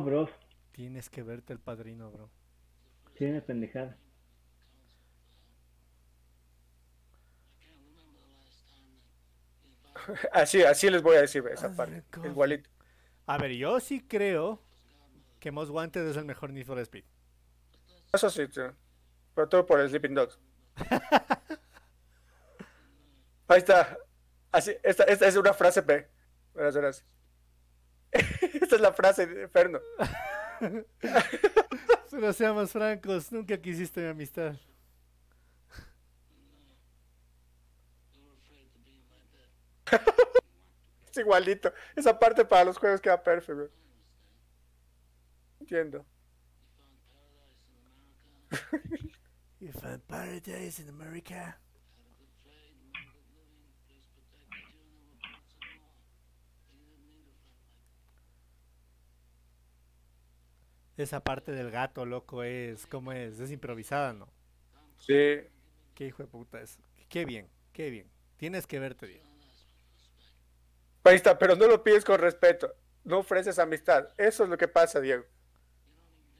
No, bro. Tienes que verte el padrino, bro. Tiene pendejada. Así, así les voy a decir esa Ah, parte. Igualito. A ver, yo sí creo que Most Wanted es el mejor Need for Speed. Eso sí, sí. Pero todo por el Sleeping Dogs. Ahí está. Así, esta, esta es una frase P. Verás, verás. Esta es la frase de Ferno. Pero seamos francos, nunca quisiste mi amistad. Es igualito. Esa parte para los juegos queda perfecto. Entiendo. You found paradise in America. Esa parte del gato, loco, es como es, es improvisada, ¿no? Sí. Qué hijo de puta es. Qué bien, qué bien. Tienes que verte bien. Ahí está, pero no lo pides con respeto. No ofreces amistad. Eso es lo que pasa, Diego.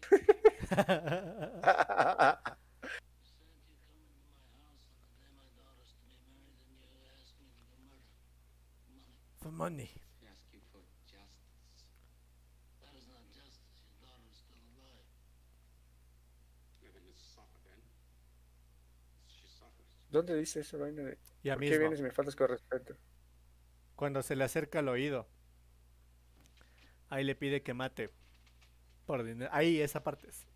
For money. ¿Dónde dice esa vaina de Ya ¿Por qué mismo, vienes y me faltas con respeto? cuando se le acerca al oído, ahí le pide que mate. Por dinero. Ahí, esa parte es.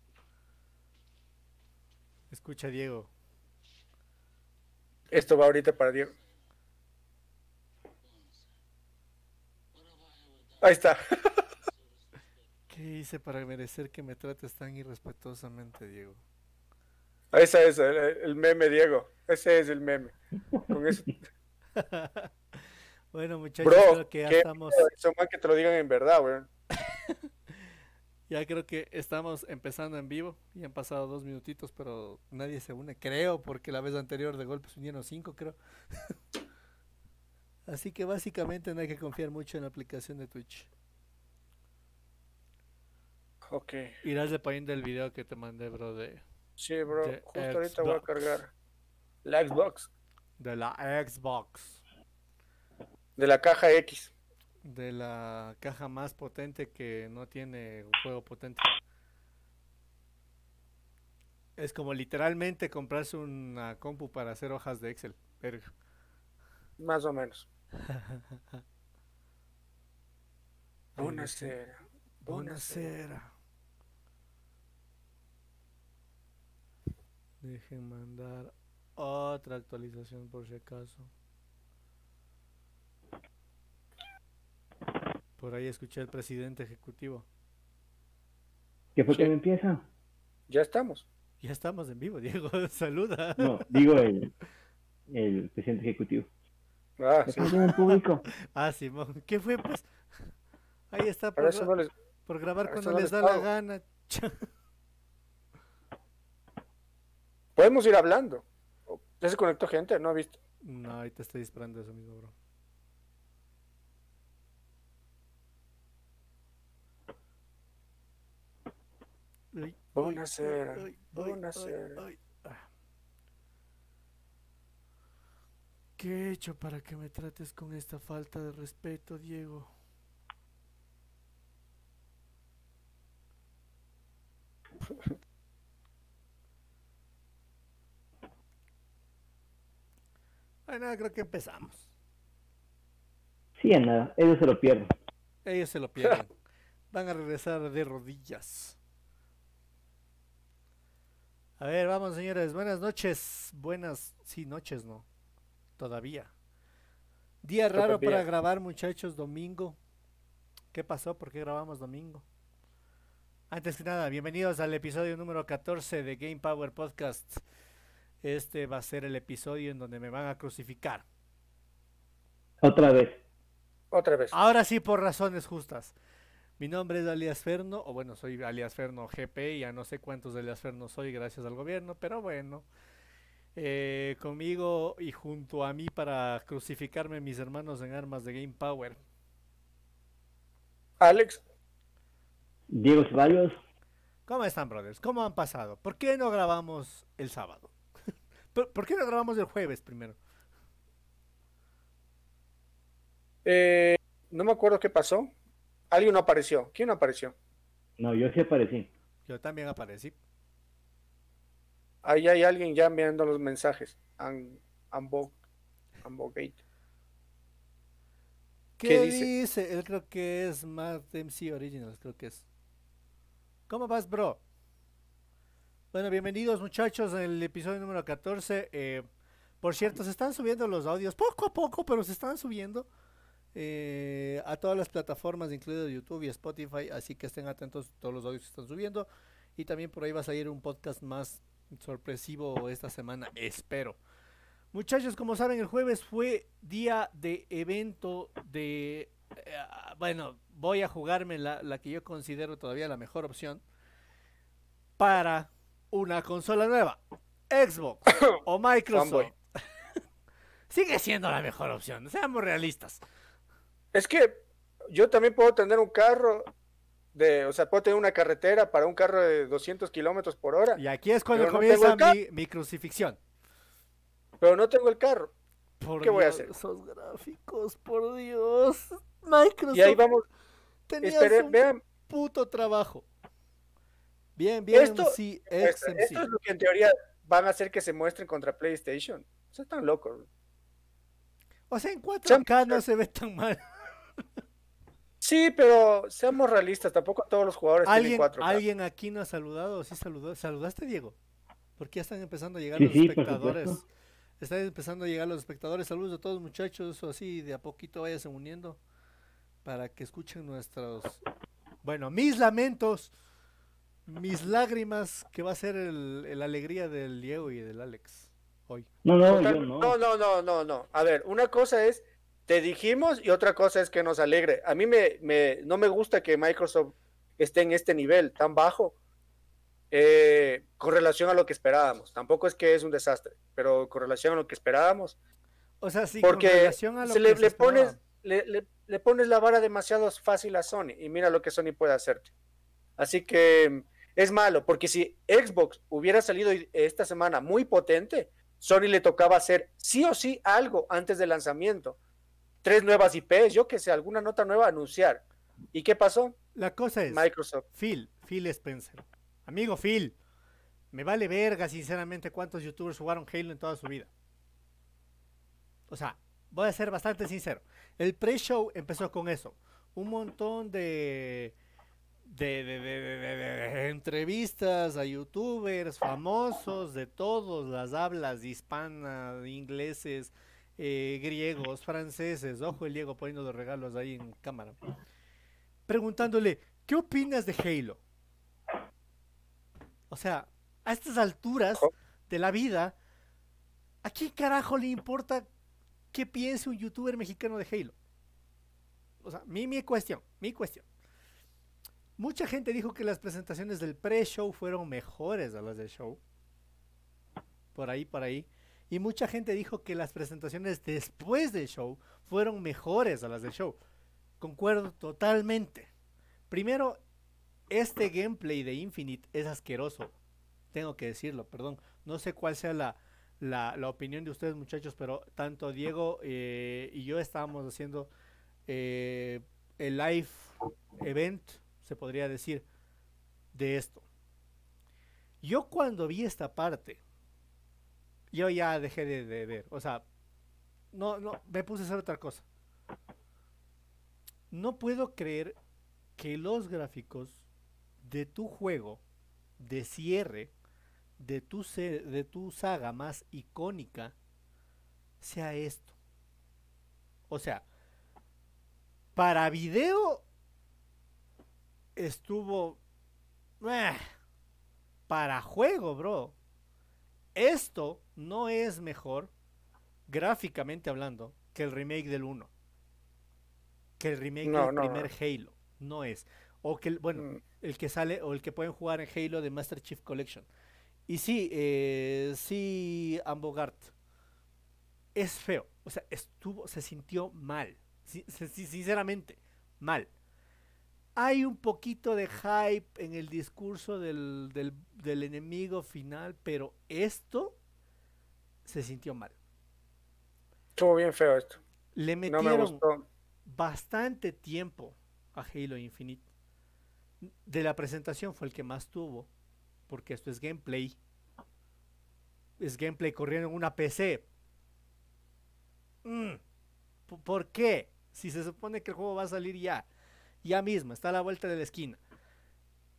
Escucha, Diego. Esto va ahorita para Diego. Ahí está. ¿Qué hice para merecer que me trates tan irrespetuosamente, Diego? Ese es el, el meme, Diego. Ese es el meme. Con eso. Bueno, muchachos, Bro, creo que ya qué estamos, eso, man, que te lo digan en verdad, weón. ya creo que estamos empezando en vivo. Y han pasado dos minutitos, pero nadie se une, creo, porque la vez anterior de golpe se unieron cinco, creo. Así que básicamente no hay que confiar mucho en la aplicación de Twitch. Ok. Irás de poniendo el video que te mandé, bro, de, Sí, bro. Justo ahorita voy a cargar la Xbox de la Xbox. de la caja X. De la caja más potente que no tiene un juego potente. Es como literalmente comprarse una compu para hacer hojas de Excel. Verga. Más o menos. Buonasera. Buonasera. Dejen mandar otra actualización por si acaso. Por ahí escuché al presidente ejecutivo. ¿Qué fue Sí. que me empieza? Ya estamos. Ya estamos en vivo, Diego. Saluda. No, digo el, el presidente ejecutivo. Ah, ¿Qué sí. en el público? Ah, Simón. ¿Qué fue, pues? Ahí está, por, Para eso gra- no les... por grabar cuando no les les da la gana. Podemos ir hablando. ¿Ya se conectó gente? No he visto. No, ahorita estoy disparando eso mismo, bro. Ay, ay. Ah. ¿Qué he hecho para que me trates con esta falta de respeto, Diego? Bueno, creo que empezamos. Sí, nada, ellos se lo pierden. Ellos se lo pierden. Van a regresar de rodillas. A ver, vamos señores. Buenas noches. Buenas, sí, noches, ¿no? Todavía. Día raro para grabar, muchachos, domingo. ¿Qué pasó? ¿Por qué grabamos domingo? Antes que nada, bienvenidos al episodio número 14 de Game Power Podcast. Este va a ser el episodio en donde me van a crucificar. Otra vez. Otra vez. Ahora sí, por razones justas. Mi nombre es Alias Ferno, o bueno, soy Alias Ferno GP, ya no sé cuántos Alias Ferno soy gracias al gobierno, pero bueno. Eh, conmigo y junto a mí para crucificarme mis hermanos en armas de Game Power. Alex, Diego Ceballos, ¿Cómo están, brothers? ¿Cómo han pasado? ¿Por qué no grabamos el sábado? ¿Por, por qué no grabamos el jueves primero? eh, no me acuerdo qué pasó. Alguien no apareció. ¿Quién no apareció? no, yo sí aparecí. Yo también aparecí. Ahí hay alguien ya enviando los mensajes. Am- Ambo, Ambogate. ¿Qué, ¿Qué dice? dice? Él creo que es Mad MC Originals, creo que es. ¿Cómo vas, bro? Bueno, bienvenidos muchachos al episodio número 14. Eh, por cierto, se están subiendo los audios poco a poco, pero se están subiendo eh, a todas las plataformas, incluido YouTube y Spotify, así que estén atentos todos los audios que están subiendo. Y también por ahí va a salir un podcast más sorpresivo esta semana, espero. Muchachos, como saben, el jueves fue día de evento de... eh, bueno, voy a jugarme la, la que yo considero todavía la mejor opción para una consola nueva. Xbox o Microsoft. Sigue siendo la mejor opción, seamos realistas. Es que yo también puedo tener un carro de, o sea, puedo tener una carretera para un carro de 200 kilómetros por hora, Y aquí es cuando no comienza mi, mi crucifixión. pero no tengo el carro. Por ¿Qué voy a hacer? Esos gráficos, por Dios. Microsoft Y ahí vamos, tenías un vean, puto trabajo. Bien, bien, Esto- sí, esto, XMC. esto es lo que en teoría van a hacer que se muestren contra PlayStation. O sea, están locos. O sea, en Sean- 4K no se ve tan mal. Sí, pero seamos realistas, tampoco todos los jugadores tienen ¿Alguien, 4K. ¿Alguien aquí no ha saludado? ¿Sí saludó? ¿Saludaste, Diego? Porque ya están empezando a llegar Sí, los sí, espectadores. Están empezando a llegar los espectadores. Saludos a todos muchachos. O así, de a poquito váyanse uniendo para que escuchen nuestros... Bueno, mis lamentos, mis lágrimas, que va a ser el, el alegría del Diego y del Alex hoy. No, no, Total- yo no. no, no, no, no, no. A ver, una cosa es, te dijimos y otra cosa es que nos alegre. A mí me, me- no me gusta que Microsoft esté en este nivel tan bajo eh, con relación a lo que esperábamos. Tampoco es que es un desastre, pero con relación a lo que esperábamos. O sea, sí, con Porque relación a lo se que le, se le pones, le, le- le pones la vara demasiado fácil a Sony y mira lo que Sony puede hacerte. Así que es malo, porque si Xbox hubiera salido esta semana muy potente, Sony le tocaba hacer sí o sí algo antes del lanzamiento. Tres nuevas IPs, yo que sé, alguna nota nueva anunciar. ¿Y qué pasó? La cosa es... Microsoft. Phil, Phil Spencer. Amigo Phil, me vale verga sinceramente cuántos youtubers jugaron Halo en toda su vida. O sea, voy a ser bastante sincero. El pre-show empezó con eso. Un montón de, de, de- de- de- de- de entrevistas a youtubers famosos de todos las hablas hispanas, ingleses, eh, griegos, franceses. Ojo el Diego poniendo los regalos ahí en cámara. Preguntándole, ¿qué opinas de Halo? O sea, a estas alturas de la vida, ¿a quién carajo le importa qué piense un youtuber mexicano de Halo? O sea, mi, mi cuestión, mi cuestión. Mucha gente dijo que las presentaciones del pre-show fueron mejores a las del show. Por ahí, por ahí. Y mucha gente dijo que las presentaciones después del show fueron mejores a las del show. Concuerdo totalmente. Primero, este gameplay de Infinite es asqueroso. Tengo que decirlo, perdón. No sé cuál sea la, la, la opinión de ustedes, muchachos, pero tanto Diego eh, y yo estábamos haciendo eh, el live event, se podría decir, de esto. Yo cuando vi esta parte, yo ya dejé de, ver. O sea, no, no, me puse a hacer otra cosa. No puedo creer que los gráficos de tu juego de cierre de tu, de tu saga más icónica sea esto. O sea, para video estuvo... eh, para juego, bro. Esto no es mejor, gráficamente hablando, que el remake del 1. Que el remake No, del no, primer Halo. No es. O que, el- bueno, Mm, el que sale o el que pueden jugar en Halo de Master Chief Collection. Y sí, eh, sí, Ambogart. Es feo. O sea, estuvo, se sintió mal. Si- si- si- sinceramente, mal. Hay un poquito de hype en el discurso del, del, del enemigo final, pero esto se sintió mal. Estuvo bien feo esto. Le No me metieron gustó. bastante tiempo a Halo Infinite. De la presentación fue el que más tuvo, porque esto es gameplay. Es gameplay corriendo en una PC. Mm, ¿Por qué? Si se supone que el juego va a salir ya, ya mismo, está a la vuelta de la esquina.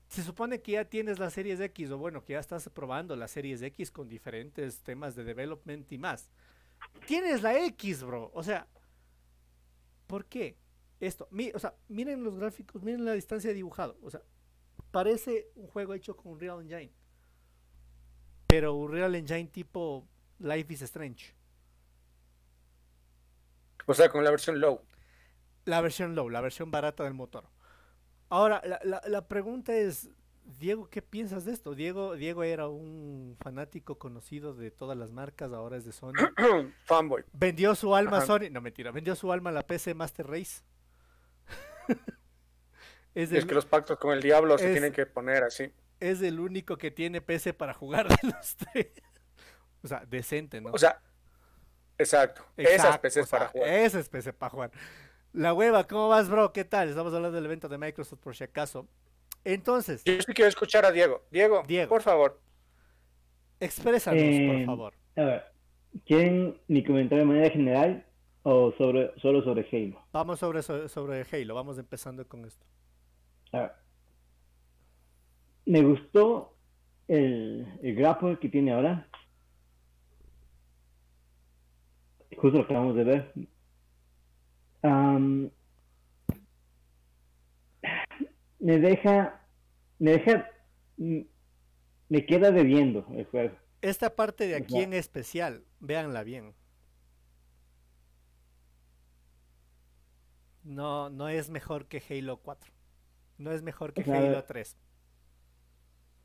Se supone que ya tienes las series X, o bueno, que ya estás probando las series X con diferentes temas de development y más. Tienes la X, bro. O sea, ¿Por qué? Esto, mi- o sea, miren los gráficos, miren la distancia de dibujado. O sea, parece un juego hecho con Unreal Engine. Pero Unreal Engine tipo Life is Strange. O sea, con la versión low. La versión low, la versión barata del motor. Ahora, la, la- la pregunta es, Diego, ¿qué piensas de esto? Diego, Diego era un fanático conocido de todas las marcas, ahora es de Sony. Fanboy. Vendió su alma a. Sony, no mentira, vendió su alma a la PC Master Race. es, que los pactos con el diablo se tienen que poner así. es el único que tiene PC para jugar de los tres. O sea, decente, ¿no? O sea, exacto. Esas Exacto, PCs o sea, para jugar. Esa es PC para jugar. La hueva, ¿cómo vas, bro? ¿Qué tal? Estamos hablando del evento de Microsoft por si acaso. Entonces, Yo sí quiero escuchar a Diego. Diego, Diego. por favor. exprésanos, por Eh, favor. A ver, ¿quieren mi comentario de manera general o sobre, solo sobre Halo? Vamos sobre, so- sobre Halo, vamos empezando con esto. A ver. Me gustó el, el grapple que tiene ahora. Justo lo acabamos de ver. Me deja, me deja, mm, me queda debiendo el juego. Esta parte de aquí en especial, véanla bien. No, no es mejor que Halo 4. No es mejor que Halo 3.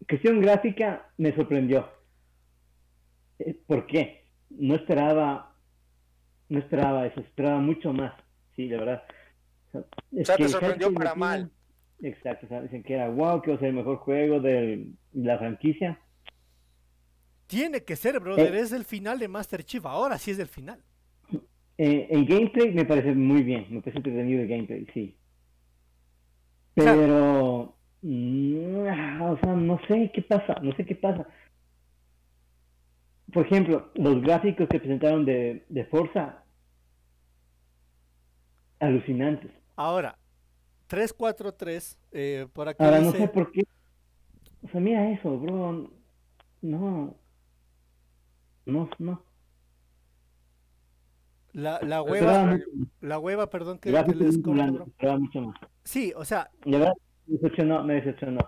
Cuestión gráfica me sorprendió. Eh, ¿Por qué? No esperaba, no esperaba eso, esperaba mucho más. Sí, de verdad. O sea, es O sea, te sorprendió para mal. Exacto, o sea, dicen que era wow, que va a ser el mejor juego de la franquicia. Tiene que ser, brother. Es el final de Master Chief. Ahora sí es el final. Eh, el gameplay me parece muy bien, me parece entretenido el gameplay, sí. Pero, mm, o sea, no sé qué pasa, no sé qué pasa. Por ejemplo, los gráficos que presentaron de, de Forza, alucinantes. Ahora, 343, eh, por aquí Ahora, no sé por qué. O sea, mira eso, bro. No. No, no. La, la hueva, la hueva, perdón que, les mucho más. Sí, o sea, De verdad, me decepcionó, me decepcionó.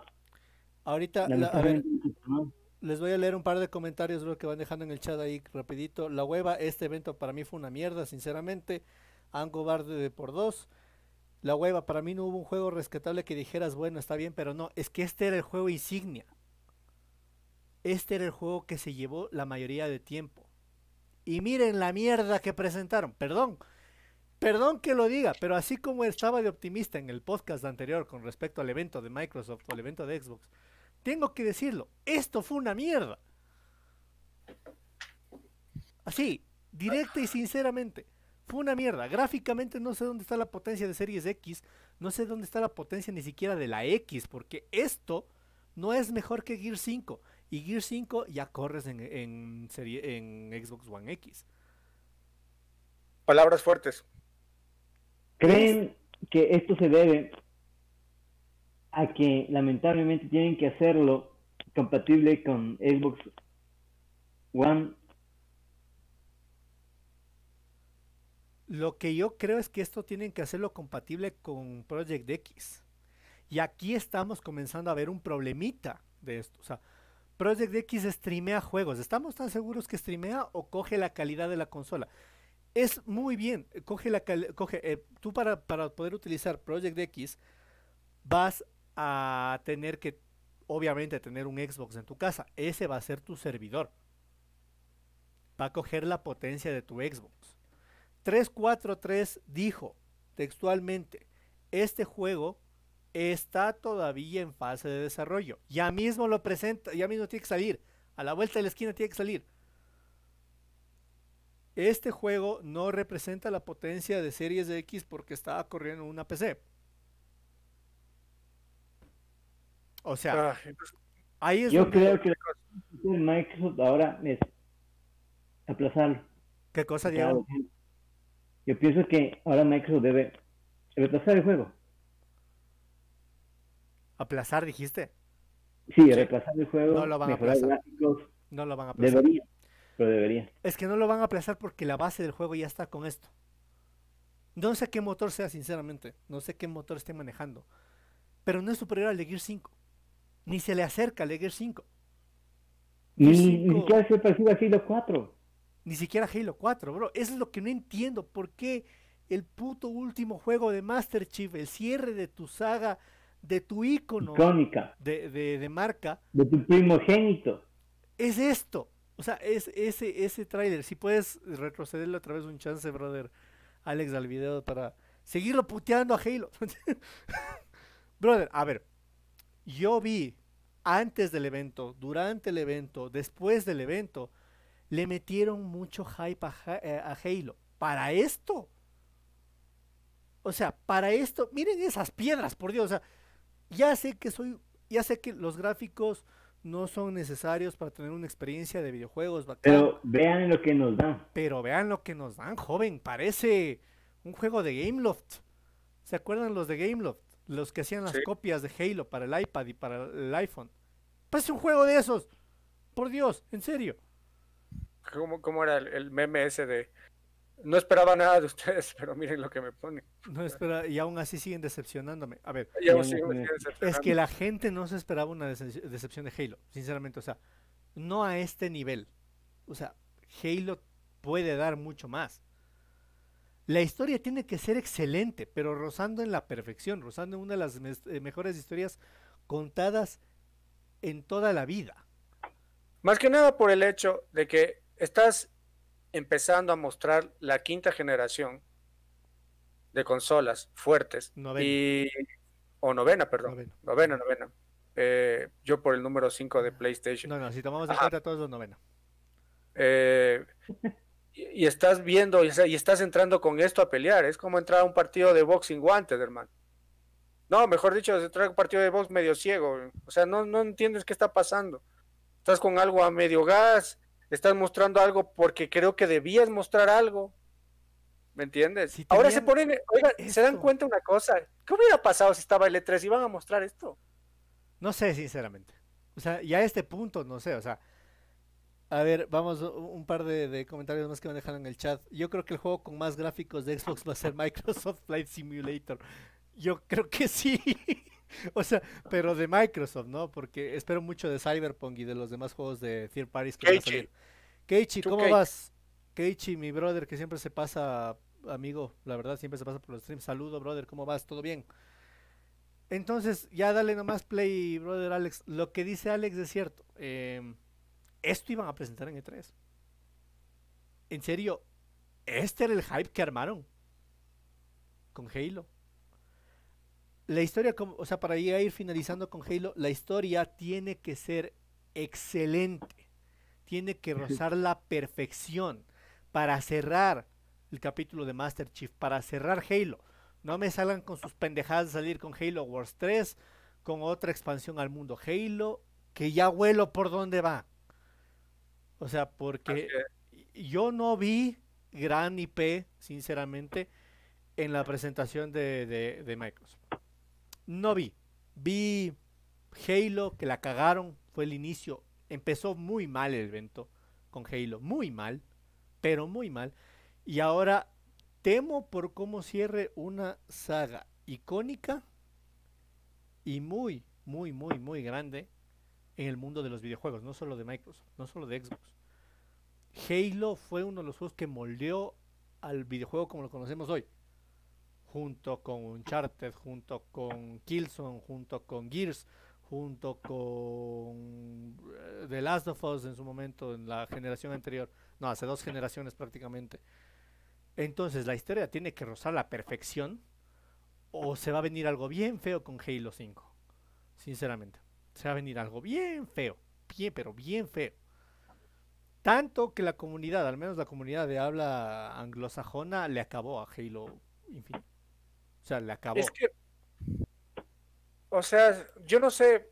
ahorita, la- a ver, les voy a leer un par de comentarios, bro, que van dejando en el chat ahí rapidito. La hueva, este evento para mí fue una mierda, sinceramente. Ango Barde por dos. La hueva, para mí no hubo un juego rescatable que dijeras, bueno, está bien, pero no, es que este era el juego insignia. Este era el juego que se llevó la mayoría de tiempo. Y miren la mierda que presentaron. Perdón, perdón que lo diga, pero así como estaba de optimista en el podcast anterior con respecto al evento de Microsoft o al evento de Xbox, tengo que decirlo, esto fue una mierda. Así, directa y sinceramente, fue una mierda. Gráficamente no sé dónde está la potencia de Series X, no sé dónde está la potencia ni siquiera de la X, porque esto no es mejor que Gear 5. Y Gear 5 ya corres en, en, serie, en Xbox One X. Palabras fuertes. ¿Creen que esto se debe a que lamentablemente tienen que hacerlo compatible con Xbox One? Lo que yo creo es que esto tienen que hacerlo compatible con Project X. Y aquí estamos comenzando a ver un problemita de esto. O sea, Project X streamea juegos. ¿Estamos tan seguros que streamea o coge la calidad de la consola? Es muy bien. Coge la coge, eh, tú para, para poder utilizar Project X vas a tener que, obviamente, tener un Xbox en tu casa. Ese va a ser tu servidor. Va a coger la potencia de tu Xbox. 343 dijo textualmente, este juego está todavía en fase de desarrollo. Ya mismo lo presenta, ya mismo tiene que salir. A la vuelta de la esquina tiene que salir. Este juego no representa la potencia de Series X porque estaba corriendo en una PC. O sea, Ah, ahí es Yo donde- creo que la cosa de Microsoft ahora es aplazarlo. ¿Qué cosa, Diego? Yo pienso que ahora Microsoft debe retrasar el juego. ¿Aplazar, dijiste? Sí, retrasar el juego, No lo van a aplazar. gráficos, No lo van a aplazar. debería, pero debería. Es que no lo van a aplazar porque la base del juego ya está con esto. No sé qué motor sea, sinceramente. No sé qué motor esté manejando. Pero no es superior al de Gear 5. Ni se le acerca al de Gear 5. Ni, Gear ni 5 siquiera se parecido a Halo 4. Ni siquiera Halo 4, bro. Eso es lo que no entiendo. ¿Por qué el puto último juego de Master Chief, el cierre de tu saga, de tu icono Icónica, de, de, de marca, de tu primogénito. es esto? O sea, es ese, ese tráiler. Si puedes retrocederle otra vez un chance, brother, Alex, al video para seguirlo puteando a Halo. brother, a ver, yo vi antes del evento, durante el evento, después del evento, le metieron mucho hype a, eh, a Halo. Para esto. O sea, para esto, miren esas piedras, por Dios. O sea, ya sé que soy, ya sé que los gráficos no son necesarios para tener una experiencia de videojuegos bacán, Pero vean lo que nos dan. pero vean lo que nos dan, joven. Parece un juego de Gameloft. ¿Se acuerdan los de Gameloft? Los que hacían las Sí. copias de Halo para el iPad y para el iPhone. Parece un juego de esos. Por Dios, en serio. ¿Cómo, cómo era el, el meme ese de no esperaba nada de ustedes, pero miren lo que me pone? No espera, y aún así siguen decepcionándome. A ver, Y aún es que la gente no se esperaba una decep- decepción de Halo, sinceramente. O sea, no a este nivel. O sea, Halo puede dar mucho más. La historia tiene que ser excelente, pero rozando en la perfección, rozando en una de las eh, mejores historias contadas en toda la vida. Más que nada por el hecho de que estás empezando a mostrar la quinta generación de consolas fuertes Novena. y o novena, perdón, Novena. novena, novena. Eh, yo por el número 5 de PlayStation. No, no, si tomamos en Ajá. cuenta todos los novena. Eh, y, y estás viendo y, y estás entrando con esto a pelear. Es como entrar a un partido de boxing guantes, hermano. No, mejor dicho, entrar a un partido de box medio ciego. O sea, no, no entiendes qué está pasando. Estás con algo a medio gas, estás mostrando algo porque creo que debías mostrar algo. ¿Me entiendes? Si Ahora se ponen, oigan, se dan cuenta una cosa. ¿Qué hubiera pasado si estaba el E3 y iban a mostrar esto? No sé, sinceramente. O sea, ya a este punto, no sé, o sea. A ver, vamos, un par de, de comentarios más que me dejan en el chat. Yo creo que el juego con más gráficos de Xbox va a ser Microsoft Flight Simulator. Yo creo que sí. o sea, pero de Microsoft, ¿no? Porque espero mucho de Cyberpunk y de los demás juegos de third parties que van a salir. Keiichi, ¿cómo vas? Keiichi, mi brother, que siempre se pasa, amigo, la verdad, siempre se pasa por los streams. Saludo, brother, ¿cómo vas? ¿Todo bien? Entonces, ya dale nomás play, brother Alex. Lo que dice Alex es cierto. em, esto iban a presentar en E3. En serio, este era el hype que armaron con Halo. La historia, como- o sea, para ya ir finalizando con Halo, la historia tiene que ser excelente. Tiene que rozar la perfección para cerrar el capítulo de Master Chief, para cerrar Halo. No me salgan con sus pendejadas de salir con Halo Wars 3, con otra expansión al mundo Halo, que ya huelo por dónde va. O sea, porque yo no vi gran IP, sinceramente, en la presentación de, de- de Microsoft. No vi. Vi Halo, que la cagaron, fue el inicio. Empezó muy mal el evento con Halo, muy mal, pero muy mal. Y ahora temo por cómo cierre una saga icónica y muy, muy, muy, muy grande en el mundo de los videojuegos, no solo de Microsoft, no solo de Xbox. Halo fue uno de los juegos que moldeó al videojuego como lo conocemos hoy. Junto con Uncharted, junto con Killzone, junto con Gears, junto con eh, The Last of Us en su momento, en la generación anterior. No, hace dos generaciones prácticamente. Entonces la historia tiene que rozar la perfección o se va a venir algo bien feo con Halo 5. Sinceramente. Se va a venir algo bien feo. Bien, pero bien feo. Tanto que la comunidad, al menos la comunidad de habla anglosajona, le acabó a Halo Infinite. O sea, le acabó. Es que, o sea, yo no sé,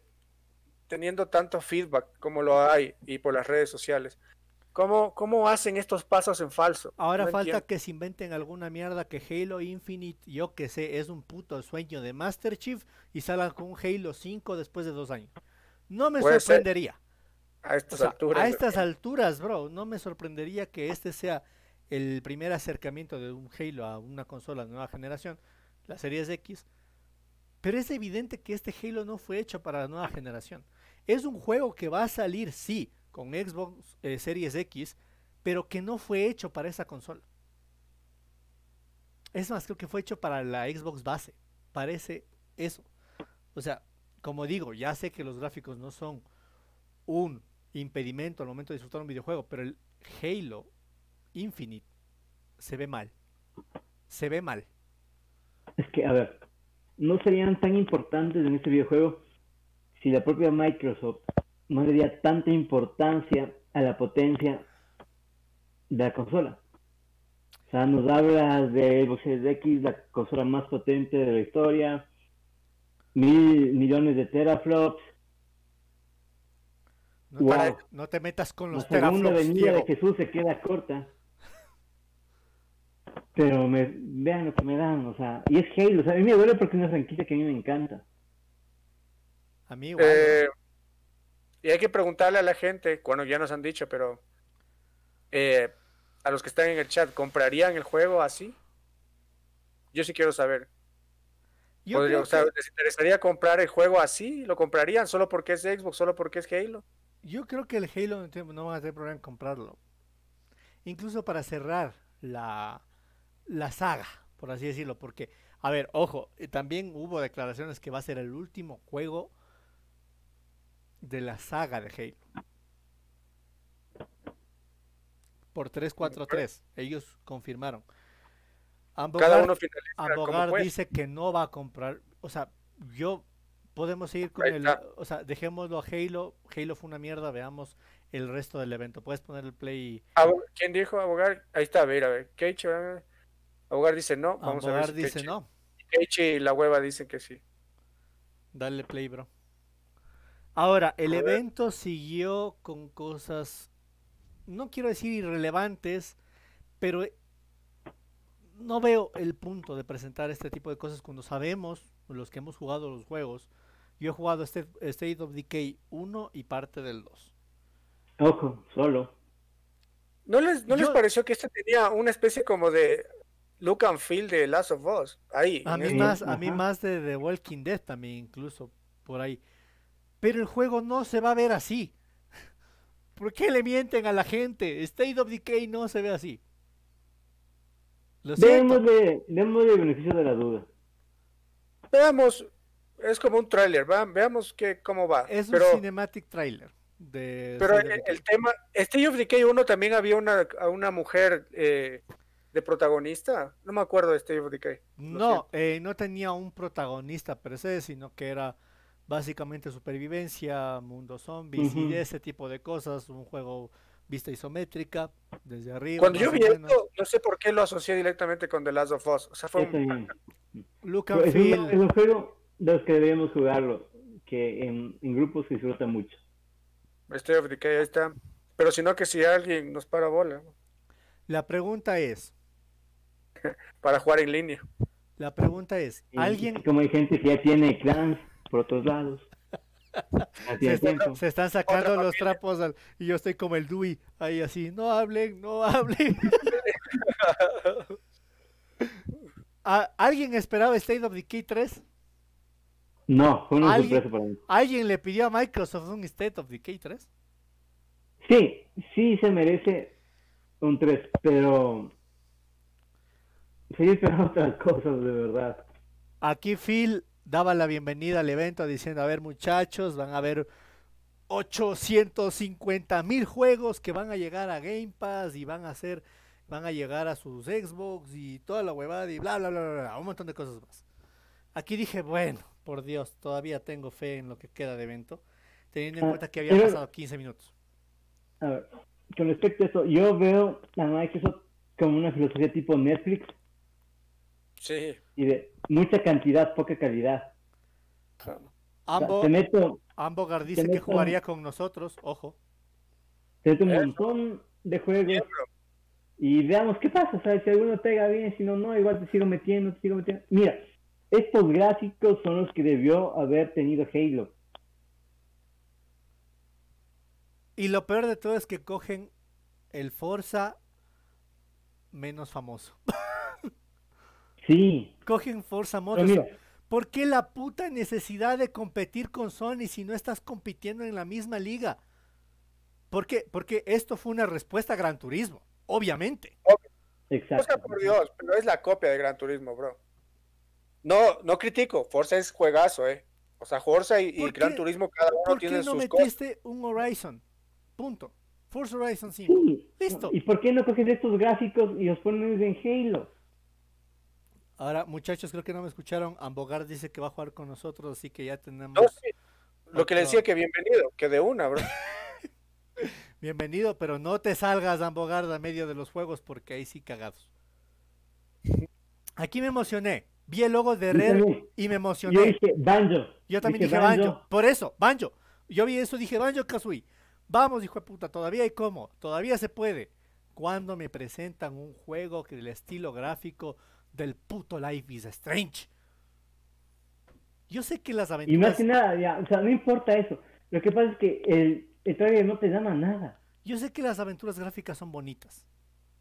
teniendo tanto feedback como lo hay y por las redes sociales, ¿cómo, cómo hacen estos pasos en falso? Ahora No falta entiendo. que se inventen alguna mierda que Halo Infinite, yo que sé, es un puto sueño de Master Chief y salgan con un Halo 5 después de dos años. No me Puede ser. sorprendería. a O estas sea, alturas. a estas alturas, bro, no me sorprendería que este sea el primer acercamiento de un Halo a una consola de nueva generación, la Series X. Pero es evidente que este Halo no fue hecho para la nueva generación. Es un juego que va a salir, sí, con Xbox eh, Series X, pero que no fue hecho para esa consola. Es más, creo que fue hecho para la Xbox base. Parece eso. O sea, como digo, ya sé que los gráficos no son un impedimento al momento de disfrutar un videojuego, pero el Halo Infinite se ve mal. Se ve mal. Es que, a ver, no serían tan importantes en este videojuego si la propia Microsoft no le diera tanta importancia a la potencia de la consola. O sea, nos hablas de Xbox Series X, la consola más potente de la historia, mil millones de teraflops, No, te, Wow. no te metas con la los segunda teraflops, venida de. Jesús se queda corta. Pero me, vean lo que me dan, o sea, y es Halo, o sea, a mí me duele porque es una franquicia que a mí me encanta. A mí igual, Eh, y hay que preguntarle a la gente, bueno, ya nos han dicho, pero eh, a los que están en el chat, ¿comprarían el juego así? Yo sí quiero saber. Yo Podría- o sea, que- ¿les interesaría comprar el juego así? ¿Lo comprarían solo porque es Xbox, solo porque es Halo? Yo creo que el Halo no van a tener problema en comprarlo. Incluso para cerrar la, la saga, por así decirlo. Porque, a ver, ojo, eh, también hubo declaraciones que va a ser el último juego de la saga de Halo. Por 343. Ellos confirmaron. Cada Ambogar, uno finaliza como Ambogar dice que no va a comprar. O sea, yo podemos seguir con el. O sea, dejémoslo a Halo. Halo fue una mierda. Veamos el resto del evento. Puedes poner el play. ¿Quién dijo abogar? Ahí está, a ver, a ver. Keiichi, a ver. Abogar dice no. Vamos a ver si dice no. Keiichi y la hueva dicen que sí. Dale play, bro. Ahora, el A ver. evento siguió con cosas, no quiero decir irrelevantes, pero eh, no veo el punto de presentar este tipo de cosas cuando sabemos, los que hemos jugado los juegos, yo he jugado este State of Decay 1 y parte del 2. Ojo, solo. ¿No les, no les pareció que este tenía una especie como de look and feel de Last of Us? Ahí. A mí este- más, a mí más de The Walking Dead también, incluso por ahí. Pero el juego no se va a ver así. ¿Por qué le mienten a la gente? State of Decay no se ve así. Démosle, démosle el beneficio de la duda. Veamos, es como un tráiler, va- veamos que, cómo va. Es un cinematic trailer de pero el, tema, State of Decay 1 también había una, una mujer eh, de protagonista. No me acuerdo de State of Decay. No, eh, no tenía un protagonista per se, sino que era básicamente supervivencia, mundo zombies y ese tipo de cosas. Un juego vista isométrica, desde arriba. Cuando yo vi esto, no sé por qué lo asocié directamente con The Last of Us. O sea, fue un-. Look and Es un, feel. es un juego de los que deberíamos jugarlo, que en, en grupos se disfruta mucho. State of Decay, ahí está. Pero si no, que si alguien nos para bola. La pregunta es, para jugar en línea. la pregunta es, Y ¿alguien Como hay gente que ya tiene clans por otros lados. Se, está- se están sacando los trapos al- y yo estoy como el Dewey ahí así, no hablen, no hablen. ¿A- ¿Alguien esperaba State of Decay 3? No, fue una ¿Alguien? sorpresa para mí. ¿Alguien le pidió a Microsoft un State of Decay 3? Sí, sí se merece un 3, pero sí esperaba otras cosas de verdad. Aquí Phil daba la bienvenida al evento diciendo, a ver muchachos, van a haber 850 mil juegos que van a llegar a Game Pass y van a hacer, van a llegar a sus Xbox y toda la huevada y bla, bla, bla, bla, bla, un montón de cosas más. Aquí dije, bueno, por Dios, todavía tengo fe en lo que queda de evento, teniendo en Ah, cuenta que había pero- pasado 15 minutos. A ver, con respecto a eso, yo veo a Microsoft como una filosofía tipo Netflix Sí. y de mucha cantidad, poca calidad. Ambo, te meto, Ambogar dice te que jugaría con nosotros, ojo. te meto un Eso. montón de juegos y veamos qué pasa. O sea, si alguno pega bien, si no, no, igual te sigo metiendo, te sigo metiendo. Mira, estos gráficos son los que debió haber tenido Halo. Y lo peor de todo es que cogen el Forza menos famoso. Sí, Cogen Forza Motors. mira, ¿Por qué la puta necesidad de competir con Sony si no estás compitiendo en la misma liga? ¿Por qué? Porque esto fue una respuesta a Gran Turismo, obviamente. exacto. Forza, por Dios, pero es la copia de Gran Turismo, bro. No, no critico. Forza es juegazo, eh. O sea, Forza y, y ¿Por Gran qué- Turismo cada uno ¿Por qué tiene no sus cosas. metiste un Horizon? Punto. Forza Horizon 5. Sí. Listo. ¿Y por qué no coges estos gráficos y los pones en Halo? Ahora, muchachos, creo que no me escucharon. Ambogar dice que va a jugar con nosotros, así que ya tenemos. No, sí. Lo que le decía que bienvenido, que de una, bro. Bienvenido, pero no te salgas, Ambogar, a medio de los juegos, porque ahí sí cagados. Aquí me emocioné. Vi el logo de Yo también. y me Yo emocioné. dije Banjo. Yo también dije dije Banjo. Por eso, Banjo. Yo vi eso, dije Banjo Kazooie. Vamos, hijo de puta, todavía hay cómo. Todavía se puede. Cuando me presentan un juego que el estilo gráfico del puto Life is Strange. Yo sé que las Y más aventuras. que nada, ya, o sea, no importa eso. Lo que pasa es que el, el trailer no te llama nada. Yo sé que las aventuras gráficas son bonitas.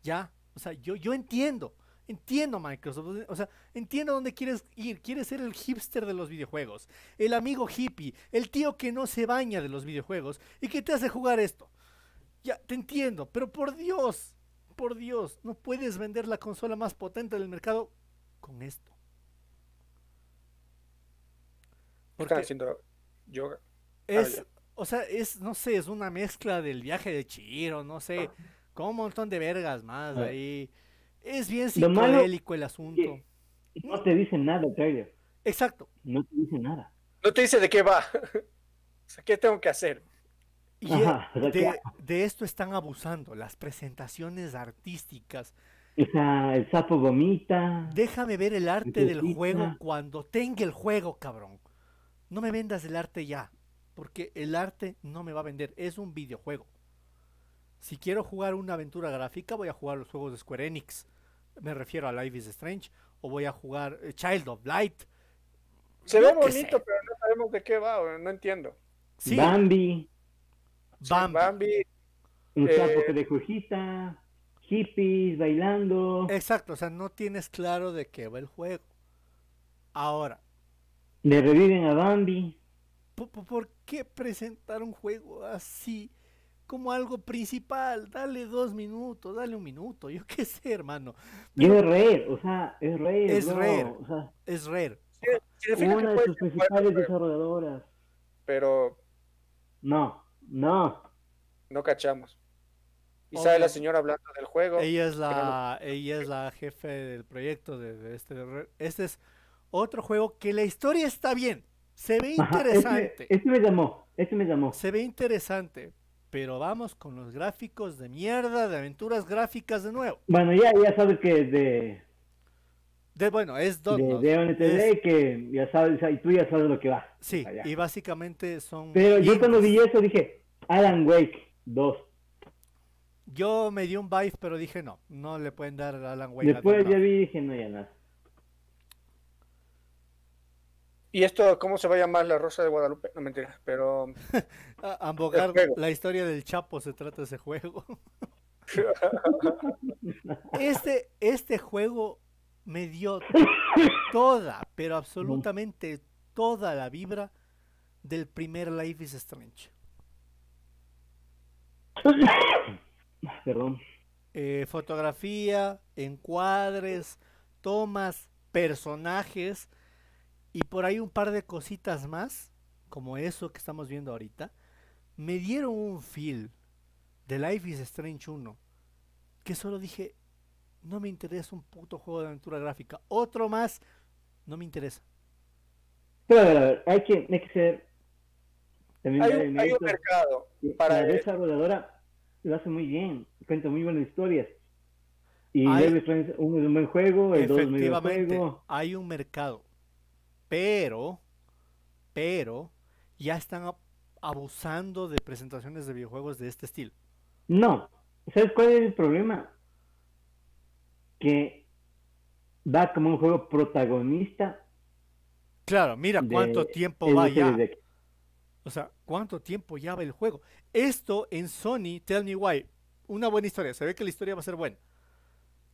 Ya. O sea, yo, yo entiendo. Entiendo Microsoft. O sea, entiendo dónde quieres ir. Quieres ser el hipster de los videojuegos. El amigo hippie. El tío que no se baña de los videojuegos. Y que te hace jugar esto. Ya, te entiendo. Pero por Dios. Por Dios. No puedes vender la consola más potente del mercado con esto. Porque Están haciendo yoga. es, ya. o sea, es, no sé, es una mezcla del viaje de Chihiro, no sé, con un montón de vergas más Ah. ahí. Es bien psicodélico el asunto. que- No te dice nada trailer. Exacto. No te dice nada. No te dice de qué va. O sea, ¿qué tengo que hacer? Y sea, de, de esto están abusando, las presentaciones artísticas. O sea, el sapo vomita. Déjame ver el arte del juego cuando tenga el juego, cabrón. No me vendas el arte ya, porque el arte no me va a vender, es un videojuego. Si quiero jugar una aventura gráfica, voy a jugar los juegos de Square Enix. Me refiero a Life is Strange, o voy a jugar eh, Child of Light. Se ve bonito, sé. pero no sabemos de qué va, no entiendo. Sí, Bambi. Bambi. Bambi, Un Eh, sapo que de jujita. Hippies bailando. Exacto, o sea, no tienes claro de qué va el juego. Ahora, Le reviven a Bambi. ¿po- po- ¿por qué presentar un juego así como algo principal? Dale dos minutos, dale un minuto, yo qué sé, hermano. Y es Rare, o sea, es Rare. Es bro, Rare. O sea, Es rare. sí, una de sus principales desarrolladoras. pero No, no. no cachamos. Y Obvio. sale la señora hablando del juego. Ella es no lo- la, ella es la jefe del proyecto de, de este. de Este es otro juego que la historia está bien. Se ve Ajá, interesante. Este, este me llamó, este me llamó. Se ve interesante. Pero vamos con los gráficos de mierda, de aventuras gráficas de nuevo. Bueno, ya, ya sabes que es de, De, bueno, es de, Dontnod, de ONTD, es- que ya sabes, y tú ya sabes lo que va. Sí, y básicamente son. Pero yo cuando vi eso dije, Alan Wake 2. Yo me dio un vibe, pero dije no, no le pueden dar a Alan Wake. a Después ya vi y dije, no, ya nada. ¿Y esto cómo se va a llamar La Rosa de Guadalupe? No mentira, pero A- Ambogar, El juego. la historia del Chapo se trata de ese juego. Este, este juego me dio toda, pero absolutamente toda la vibra del primer Life is Strange. Perdón. Eh, fotografía, encuadres, tomas, personajes y por ahí un par de cositas más, como eso que estamos viendo ahorita, me dieron un feel de Life is Strange 1 que solo dije, no me interesa un puto juego de aventura gráfica. Otro más, no me interesa. Pero a ver, a ver, hay que, hay que ser. También Hay un, hay un mercado Y para la desarrolladora lo hace muy bien, cuenta muy buenas historias. Y Hay- 1 es un buen juego, el 2 es un juego. hay un mercado. Pero, pero, ya están ab- abusando de presentaciones de videojuegos de este estilo. No, ¿sabes cuál es el problema? Que va como un juego protagonista. Claro, mira de cuánto tiempo va ya. X. O sea, ¿cuánto tiempo ya va el juego? Esto en Sony, Tell Me Why, una buena historia. Se ve que la historia va a ser buena.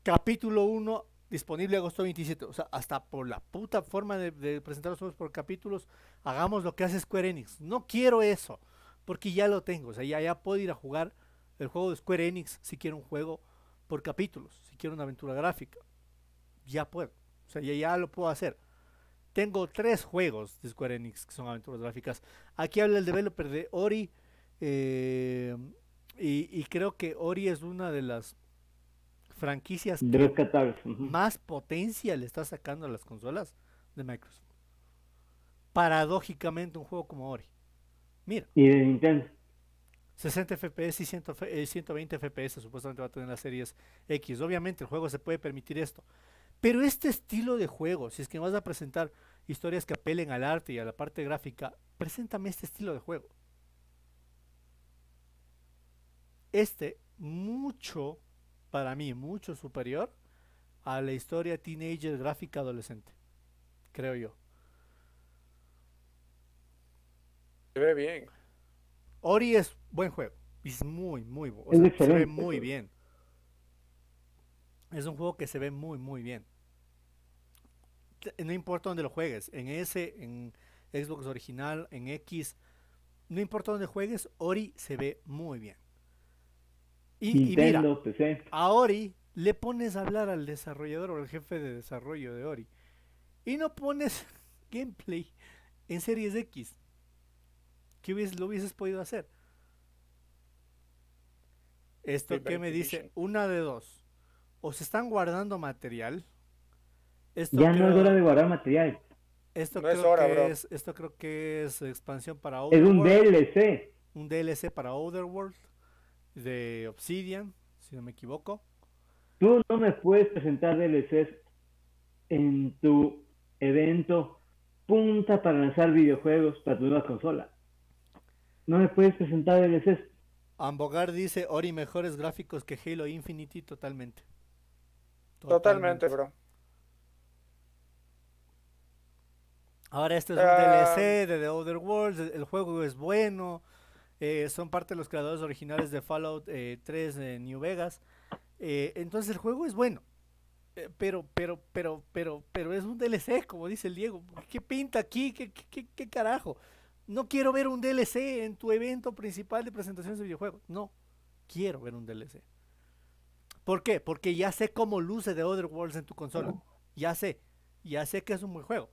Capítulo 1, disponible agosto 27. O sea, hasta por la puta forma de, de presentar los juegos por capítulos, hagamos lo que hace Square Enix. No quiero eso, porque ya lo tengo. O sea, ya, ya puedo ir a jugar el juego de Square Enix si quiero un juego por capítulos, si quiero una aventura gráfica. Ya puedo. O sea, ya, ya lo puedo hacer. Tengo tres juegos de Square Enix que son aventuras gráficas. Aquí habla el developer de Ori. eh, y, y creo que Ori es una de las franquicias De los catálogos. más potencia le está sacando a las consolas de Microsoft. Paradójicamente, un juego como Ori. Mira, Y de Nintendo. 60 FPS y 100 fe- eh, 120 FPS supuestamente va a tener las series X. Obviamente el juego se puede permitir esto. Pero este estilo de juego, si es que vas a presentar historias que apelen al arte y a la parte gráfica, preséntame este estilo de juego. Este, mucho, para mí, mucho superior a la historia teenager gráfica adolescente. Creo yo. Se ve bien. Ori es buen juego. Es muy, muy bueno. Es se ve muy bien. Es un juego que se ve muy, muy bien. No importa dónde lo juegues. En S, en Xbox original, en X. No importa dónde juegues, Ori se ve muy bien. Y, y mira, Nintendo, PC. a Ori le pones a hablar al desarrollador o al jefe de desarrollo de Ori. Y no pones gameplay en Series X. ¿Qué hubies- lo hubieses podido hacer? Esto que me dice, una de dos. O se están guardando material. Esto Ya no es hora de guardar material. esto No es creo hora, que bro. es, esto creo que es expansión para Es un Outer DLC. un DLC para Otherworld de Obsidian, si no me equivoco. Tú no me puedes presentar DLCs en tu evento punta para lanzar videojuegos para tu nueva consola. No me puedes presentar DLCs. Ambogar dice Ori mejores gráficos que Halo Infinity totalmente. Totalmente, bro. Ahora este es un Ah. DLC de The Other Worlds, el juego es bueno, eh, son parte de los creadores originales de Fallout eh, 3 de New Vegas, eh, entonces el juego es bueno, eh, pero, pero, pero, pero, pero es un DLC, como dice el Diego, ¿qué pinta aquí? ¿Qué, qué, qué- qué carajo? No quiero ver un DLC en tu evento principal de presentaciones de videojuegos, no, quiero ver un DLC. ¿Por qué? Porque ya sé cómo luce The Other Worlds en tu consola, ya sé, ya sé que es un buen juego.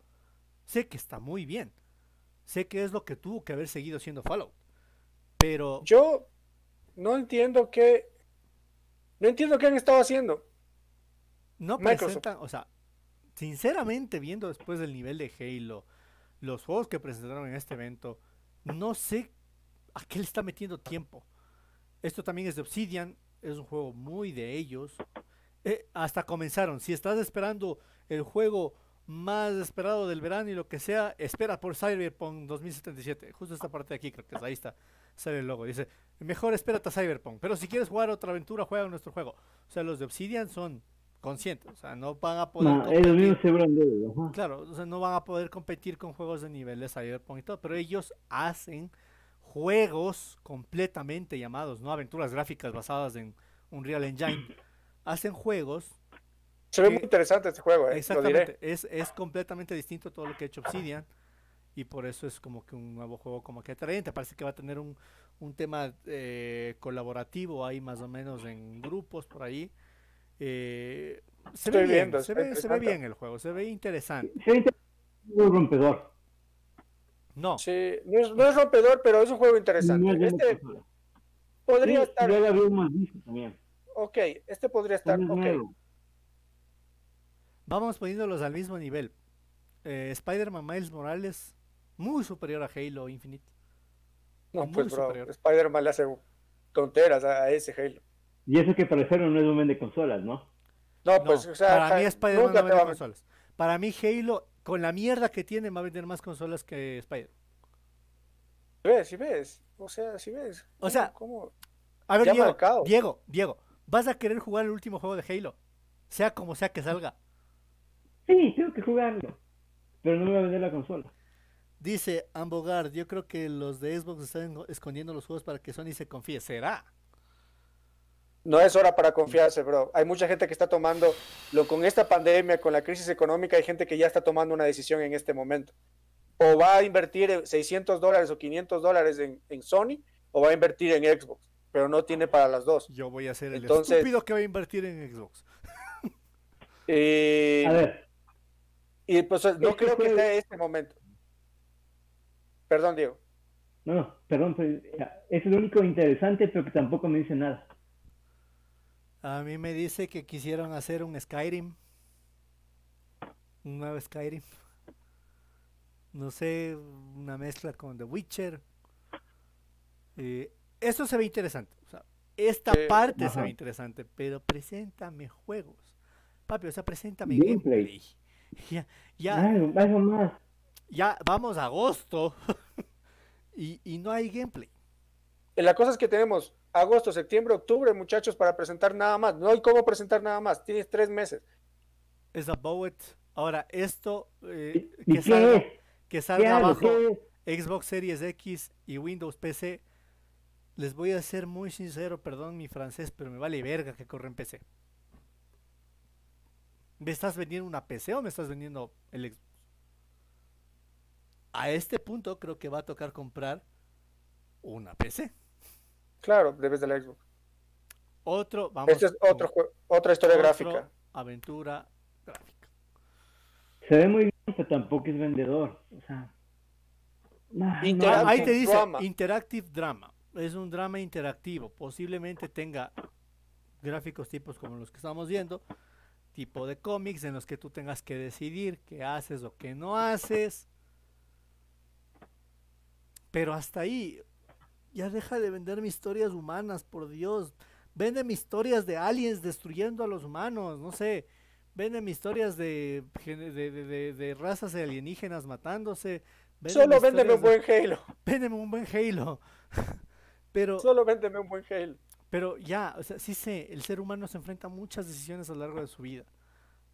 Sé que está muy bien. Sé que es lo que tuvo que haber seguido siendo Fallout. Pero Yo no entiendo qué. No entiendo qué han estado haciendo. no Microsoft. presentan, o sea, sinceramente viendo después del nivel de Halo, los juegos que presentaron en este evento, no sé a qué le está metiendo tiempo. Esto también es de Obsidian, es un juego muy de ellos. Eh, hasta comenzaron, si estás esperando el juego más esperado del verano y lo que sea, espera por Cyberpunk 2077. Justo esta parte de aquí, creo que es ahí está, sale el logo. Dice, mejor espérate a Cyberpunk, pero si quieres jugar otra aventura, juega nuestro juego. O sea, los de Obsidian son conscientes, o sea, no van a poder No, competir- se ellos. ajá. Claro, o sea, no van a poder competir con juegos de nivel de Cyberpunk y todo, pero ellos hacen juegos completamente llamados, no aventuras gráficas basadas en Unreal Engine. Hacen juegos, Se ve muy interesante este juego, eh, lo diré. exactamente, es, es completamente distinto a todo lo que ha hecho Obsidian y por eso es como que un nuevo juego como que atraente. Parece que va a tener un, un tema eh, colaborativo ahí más o menos en grupos por ahí. Eh, se ve bien, viendo, se ve, se ve bien el juego, se ve interesante. Se ve interesante, muy rompedor. No, Sí, no es, no es rompedor, pero es un juego interesante. No de Este podría Sí, estar. ya lo habíamos visto también. Ok, este podría estar. No es Ok. nuevo. Vamos poniéndolos al mismo nivel. Eh, Spider-Man Miles Morales muy superior a Halo Infinite. No, Muy pues, bro, superior. Spider-Man le hace tonteras a, a ese Halo. Y eso que parecieron no es un vende consolas, ¿no? No, No, pues, o sea, para mí Spider-Man no vende consolas. Para mí Halo, con la mierda que tiene, va a vender más consolas que Spider. ves, si ves. O sea, si ves. O sea, ¿cómo? A ver, Ya Diego, marcado. Diego, Diego, ¿vas a querer jugar el último juego de Halo? Sea como sea que salga. Sí, tengo que jugarlo. Pero no me va a vender la consola. Dice Ambogard, yo creo que los de Xbox están escondiendo los juegos para que Sony se confíe. ¿Será? No es hora para confiarse, bro. Hay mucha gente que está tomando, lo, con esta pandemia, con la crisis económica, hay gente que ya está tomando una decisión en este momento. O va a invertir eh, 600 dólares o 500 dólares en, en Sony, o va a invertir en Xbox, pero no tiene para las dos. Yo voy a ser el Entonces- estúpido que va a invertir en Xbox. Eh, A ver, y pues no creo que sea este momento. Perdón, Diego. no, no, perdón, es lo único interesante, pero que tampoco me dice nada. A mí me dice que quisieron hacer un Skyrim. Un nuevo Skyrim. No sé, una mezcla con The Witcher. Eh, esto se ve interesante. o sea, esta parte se ve interesante, pero preséntame juegos. Papi, o sea, preséntame Gameplay. gameplay. Ya, ya, Algo, algo más. ya vamos a agosto y, y no hay gameplay. La cosa es que tenemos agosto, septiembre, octubre, muchachos, para presentar nada más. No hay cómo presentar nada más. Tienes tres meses. Es a Boet. Ahora, esto eh, ¿Y, y que, qué salga, es? que ¿Qué salga abajo. Xbox Series X y Windows PC. Les voy a ser muy sincero, perdón mi francés, pero me vale verga que corre en PC. ¿Me estás vendiendo una PC o me estás vendiendo el Xbox? A este punto creo que va a tocar comprar una PC. Claro, debes de la Xbox. Otro, vamos. Esta es otro otra historia otro gráfica. Aventura gráfica. Se ve muy bien, pero tampoco es vendedor. O sea. no, no, Interactive Ahí te dice drama. Interactive Drama. Es un drama interactivo. Posiblemente tenga gráficos tipos como los que estamos viendo. Tipo de cómics en los que tú tengas que decidir qué haces o qué no haces. Pero hasta ahí. Ya deja de venderme historias humanas, por Dios. Véndeme historias de aliens destruyendo a los humanos. No sé. Véndeme historias de, de, de- razas alienígenas matándose. Solo véndeme un buen Halo. Véndeme un buen Halo. Pero, Solo véndeme un buen Halo. pero ya, o sea, sí sé, el ser humano se enfrenta a muchas decisiones a lo largo de su vida.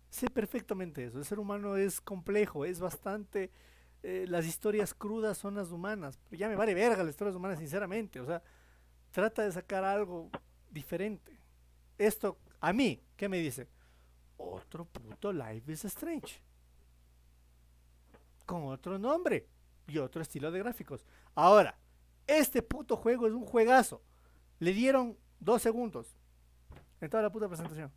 Sé perfectamente eso. El ser humano es complejo, es bastante. Eh, las historias crudas son las humanas. Ya me vale verga las historias humanas, sinceramente. O sea, trata de sacar algo diferente. Esto, a mí, ¿qué me dice? Otro puto Life is Strange. Con otro nombre y otro estilo de gráficos. Ahora, este puto juego es un juegazo. Le dieron dos segundos en toda la puta presentación.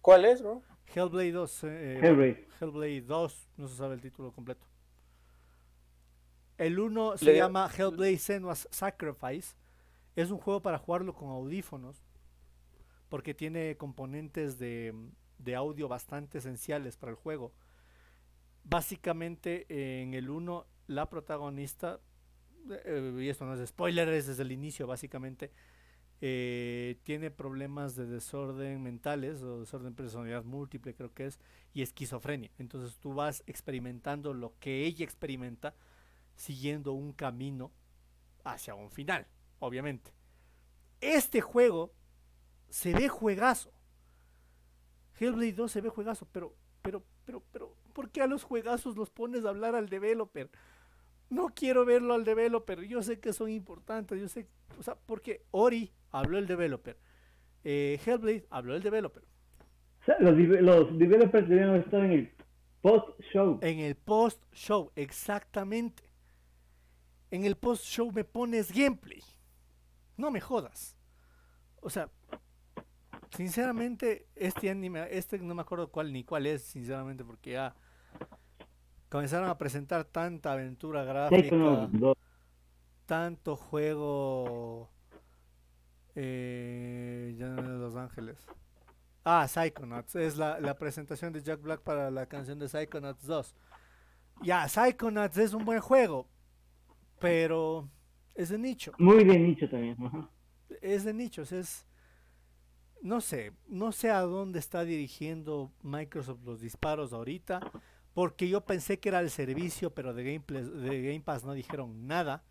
¿Cuál es, bro? Hellblade 2. eh, Hellblade. Hellblade 2, no se sabe el título completo. El 1 se Le- llama Hellblade Senua's Sacrifice. Es un juego para jugarlo con audífonos. Porque tiene componentes de, de audio bastante esenciales para el juego. Básicamente eh, en el 1 la protagonista, eh, y esto no es spoiler, es desde el inicio básicamente, eh, tiene problemas de desorden mentales o desorden de personalidad múltiple creo que es y esquizofrenia. Entonces tú vas experimentando lo que ella experimenta siguiendo un camino hacia un final, obviamente. Este juego se ve juegazo. Hellblade 2 se ve juegazo, pero, pero, pero, pero, ¿por qué a los juegazos los pones a hablar al developer? No quiero verlo al developer, yo sé que son importantes, yo sé, o sea, porque Ori habló el developer, eh, Hellblade habló el developer. O sea, los, los developers debían haber estado en el post-show. En el post-show, exactamente. En el post-show me pones gameplay. No me jodas. O sea, sinceramente, este anime, este no me acuerdo cuál ni cuál es, sinceramente, porque ya comenzaron a presentar tanta aventura gráfica, Psychonauts 2. tanto juego eh, ya no de Los Ángeles. Ah, Psychonauts. Es la, la presentación de Jack Black para la canción de Psychonauts 2. Ya, Psychonauts es un buen juego, pero es de nicho. Muy bien dicho también. ajá. es de nichos, es no sé, no sé a dónde está dirigiendo Microsoft los disparos ahorita, porque yo pensé que era el servicio, pero de Game, de Game Pass no dijeron nada,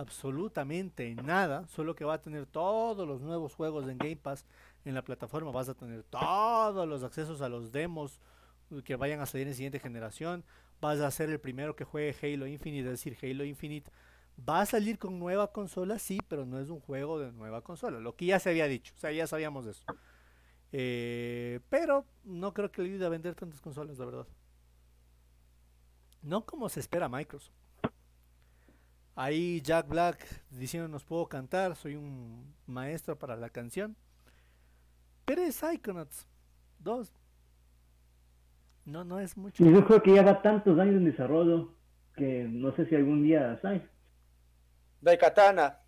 absolutamente nada, solo que va a tener todos los nuevos juegos en Game Pass en la plataforma, vas a tener todos los accesos a los demos que vayan a salir en siguiente generación, vas a ser el primero que juegue Halo Infinite, es decir, Halo Infinite Va a salir con nueva consola, sí, pero no es un juego de nueva consola, lo que ya se había dicho, o sea, ya sabíamos eso. Eh, pero no creo que le ayude a vender tantas consolas, la verdad. No como se espera Microsoft. Ahí Jack Black diciendo nos puedo cantar, soy un maestro para la canción. Pero es Psychonauts 2. No, no es mucho. Y es un juego que lleva tantos años en desarrollo que no sé si algún día sale. Daikatana,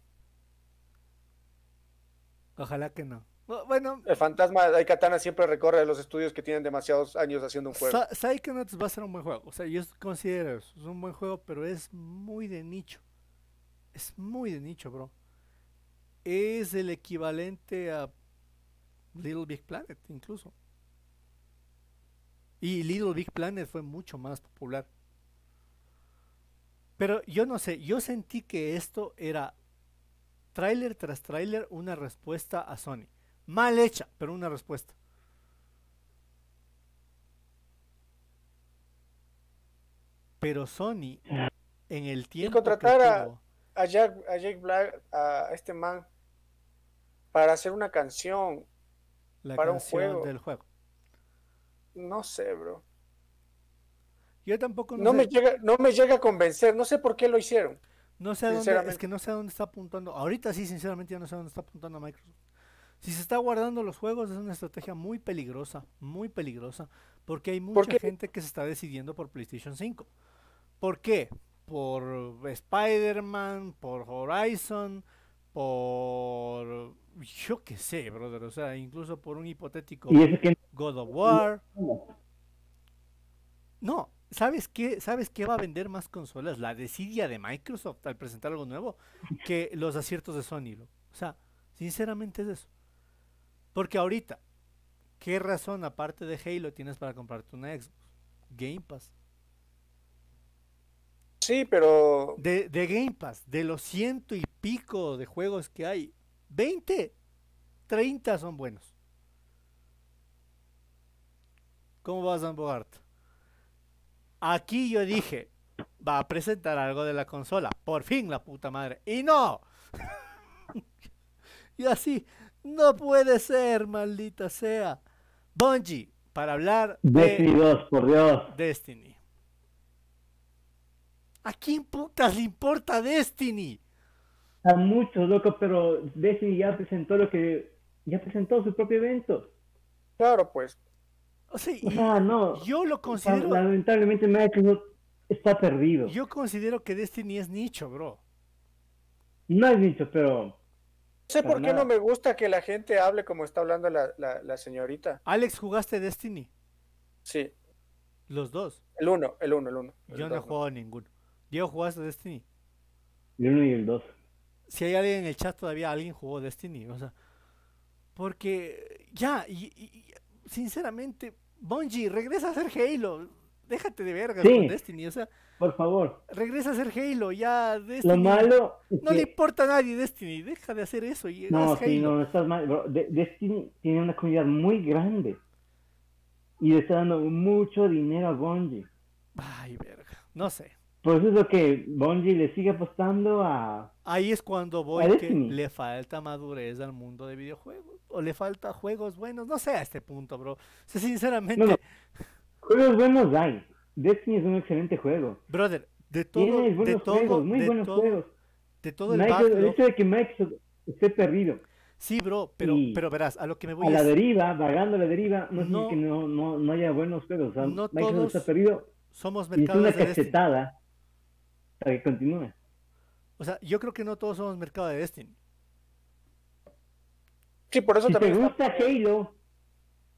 Ojalá que no. Bu- Bueno, el fantasma de Daikatana siempre recorre los estudios que tienen demasiados años haciendo un juego. Psy- Psychonauts va a ser un buen juego. O sea, yo considero eso. Es un buen juego, pero es muy de nicho. Es muy de nicho, bro. Es el equivalente a Little Big Planet, incluso. Y Little Big Planet fue mucho más popular. Pero yo no sé, yo sentí que esto era tráiler tras tráiler una respuesta a Sony. Mal hecha, pero una respuesta. Pero Sony, en el tiempo contratar tuvo- A Jack, a Jake Black, a este man, para hacer una canción, la para un juego. del juego. no sé, bro. Yo tampoco no, No sé, me llega, no me llega a convencer, no sé por qué lo hicieron. no sé a dónde, es que no sé a dónde está apuntando. Ahorita sí, sinceramente, ya no sé a dónde está apuntando Microsoft. Si se está guardando los juegos es una estrategia muy peligrosa, muy peligrosa, porque hay mucha gente que se está decidiendo por PlayStation 5. ¿Por qué? Por Spider-Man, por Horizon, por... Yo qué sé, brother, o sea, incluso por un hipotético God of War. No, ¿sabes qué? ¿Sabes qué va a vender más consolas? La desidia de Microsoft al presentar algo nuevo que los aciertos de Sony. O sea, sinceramente es eso. Porque ahorita, ¿qué razón aparte de Halo tienes para comprarte una Xbox? Game Pass. Sí, pero De, de Game Pass, de los ciento y pico de juegos que hay, 20, 30 son buenos. ¿Cómo vas a embogart? Aquí yo dije, va a presentar algo de la consola. Por fin, la puta madre. Y no. y así, no puede ser, maldita sea. Bungie, para hablar Destiny de 2, por Dios. Destiny. ¿A quién putas le importa Destiny? A muchos, loco, pero Destiny ya presentó lo que. Ya presentó su propio evento. claro, pues. O sea, O y sea, no. yo lo considero, Lamentablemente Microsoft está perdido. yo considero que Destiny es nicho, bro. No has dicho, pero. No sé por qué no me gusta que la gente hable como está hablando la, la, la señorita. Alex, ¿jugaste Destiny? Sí, Los dos. el uno, el uno, el uno. el Yo no he jugado ninguno. Diego, ¿jugaste Destiny? El 1 y el 2. Si hay alguien en el chat todavía, alguien jugó Destiny. O sea, porque ya, y, sinceramente, Bungie, regresa a hacer Halo. Déjate de vergas Sí. con Destiny. O sea, Por favor. regresa a hacer Halo. Ya, Lo Destiny. malo. es No le importa a nadie Destiny. Deja de hacer eso y No, sí, Halo. no, estás mal. bro. De- Destiny tiene una comunidad muy grande. Y le está dando mucho dinero a Bungie. Ay, verga. No sé. Por eso es que Bungie le sigue apostando a. Ahí es cuando voy que le falta madurez al mundo de videojuegos. O le falta juegos buenos. No sé a este punto, bro. O sea, sinceramente, No, no. Juegos buenos hay. Destiny es un excelente juego. brother, de todo, Tiene de buenos todo, juegos, muy de buenos todo, juegos. de todo el Microsoft- el hecho de que Microsoft esté perdido, Sí, bro, pero, pero verás, a lo que me voy a la es, deriva, vagando a la deriva, no, No. significa que no, no, no haya buenos juegos. O sea, No Microsoft todos está perdido somos y es una mercados de Destiny. Para que continúe. O sea, yo creo que no todos somos mercado de Destiny. Sí, por eso Si te también está- gusta Halo,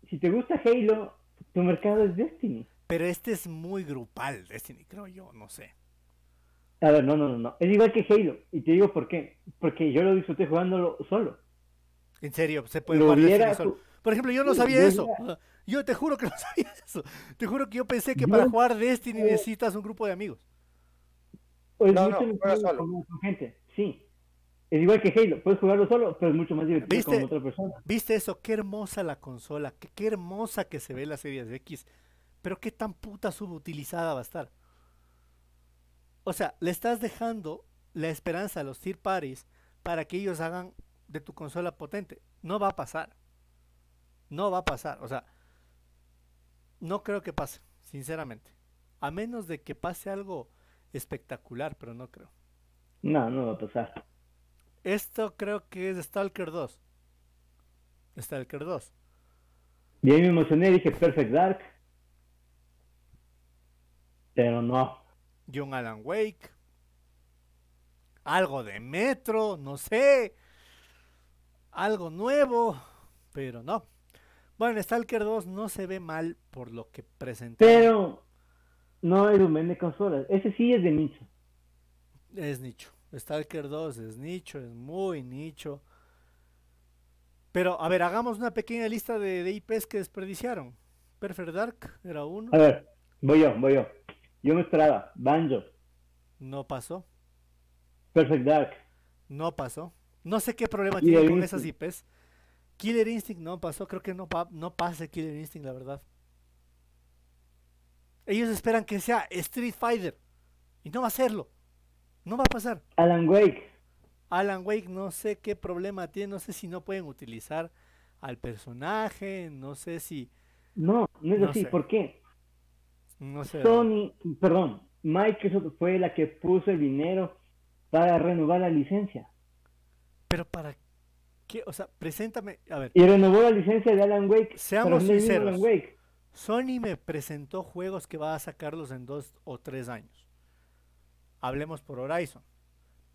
si te gusta Halo, tu mercado es Destiny. Pero este es muy grupal, Destiny, creo yo, no sé. A ver, no, no, no, no. Es igual que Halo. Y te digo por qué. Porque yo lo disfruté jugándolo solo. En serio, se puede Lo jugar Destiny solo. Por ejemplo, yo no Sí, sabía yo eso. Yo te juro que no sabía eso. Te juro que yo pensé que Yo- para jugar Destiny necesitas un grupo de amigos. O es No, mucho no, juega solo. con, con gente. Sí. Es igual que Halo. Puedes jugarlo solo, pero es mucho más divertido ¿Viste? con otra persona. ¿Viste eso? Qué hermosa la consola. Qué, qué hermosa que se ve la Series X. Pero qué tan puta subutilizada va a estar. O sea, le estás dejando la esperanza a los third parties para que ellos hagan de tu consola potente. No va a pasar. No va a pasar. O sea, no creo que pase, sinceramente. A menos de que pase algo espectacular, pero no creo. No, no va a pasar. Esto creo que es Stalker 2. Stalker 2. Y ahí me emocioné, dije Perfect Dark. Pero no. John Alan Wake. Algo de Metro, no sé. Algo nuevo, pero no. Bueno, Stalker 2 no se ve mal por lo que presentaron. Pero no es un vende consolas. Ese sí es de nicho. Es nicho. Stalker 2 es nicho, es muy nicho. Pero, a ver, hagamos una pequeña lista de, de IPs que desperdiciaron. Perfect Dark era uno, A ver, voy yo, voy yo. Yo me esperaba Banjo, no pasó. Perfect Dark, No pasó. No sé qué problema Killer tiene con esas. IPs. Killer Instinct no pasó. Creo que no, pa- no pase Killer Instinct, la verdad. Ellos esperan que sea Street Fighter. Y no va a serlo. No va a pasar. Alan Wake. Alan Wake no sé qué problema tiene. No sé si no pueden utilizar al personaje. No sé si... No, no es No así. sé. ¿Por qué? No sé. Sony, perdón, Microsoft fue la que puso el dinero para renovar la licencia. Pero para qué... O sea, preséntame... A ver. Y renovó la licencia de Alan Wake. Seamos sinceros. Alan Wake. Sony me presentó juegos que va a sacarlos en dos o tres años. Hablemos por Horizon.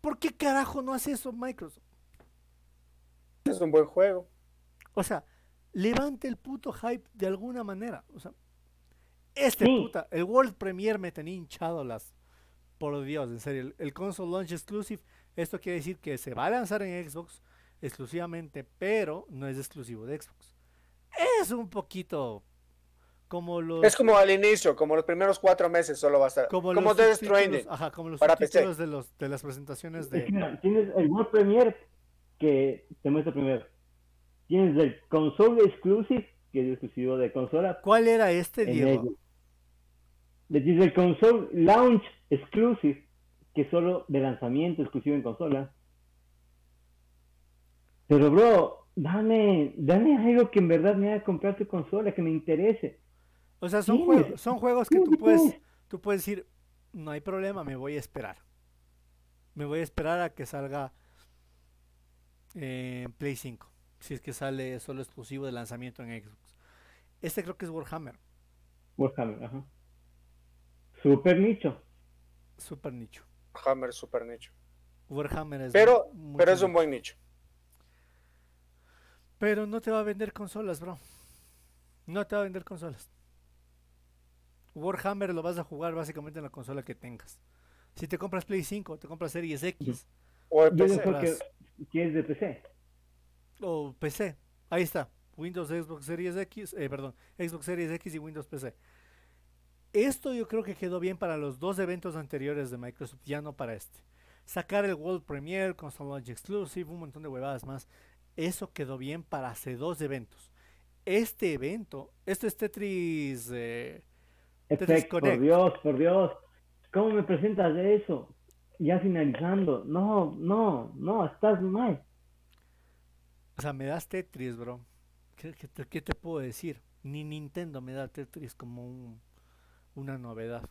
¿Por qué carajo no hace eso Microsoft? Es un buen juego. O sea, levante el puto hype de alguna manera. O sea, este Sí. puta, el World Premiere me tenía hinchado las. Por Dios, en serio. El, el console launch exclusive, esto quiere decir que se va a lanzar en Xbox exclusivamente, pero no es exclusivo de Xbox. Es un poquito como los. Es como al inicio, como los primeros cuatro meses solo va a estar. como, Como, Death Stranding. Ajá, como los para PC. subtítulos de, los, de las presentaciones Es que de. mira, tienes el World Premiere que te muestra primero. Tienes el Console Exclusive, que es exclusivo de consola. ¿Cuál era este, Diego? Le Tienes el Console Launch Exclusive, que es solo de lanzamiento exclusivo en consola. Pero bro, dame, dame algo que en verdad me haga comprar tu consola, que me interese. O sea, son, son juegos que tú puedes, tú puedes decir, no hay problema, me voy a esperar. Me voy a esperar a que salga en Play 5. Si es que sale solo exclusivo de lanzamiento en Xbox. Este creo que es Warhammer. Warhammer, ajá. Super nicho. Super nicho. Hammer super nicho. Warhammer es Pero, pero es un buen nicho. Pero no te va a vender consolas, bro. No te va a vender consolas. Warhammer lo vas a jugar básicamente en la consola que tengas. Si te compras Play 5, te compras Series X O el Yo PC. creo que, es de PC. o PC. Ahí está. Windows, Xbox Series X, eh, perdón, Xbox Series X y Windows PC. Esto yo creo que quedó bien para los dos eventos anteriores de Microsoft, ya no para este. Sacar el World Premiere, Console Launch Exclusive, un montón de huevadas más. Eso quedó bien para hace dos eventos. Este evento, esto es Tetris. eh, Tetris Effect, por. Dios, por Dios. ¿Cómo me presentas de eso? Ya finalizando. No, no, no, estás mal. O sea, me das Tetris, bro. ¿Qué, qué te, qué te puedo decir? Ni Nintendo me da Tetris como un- una novedad.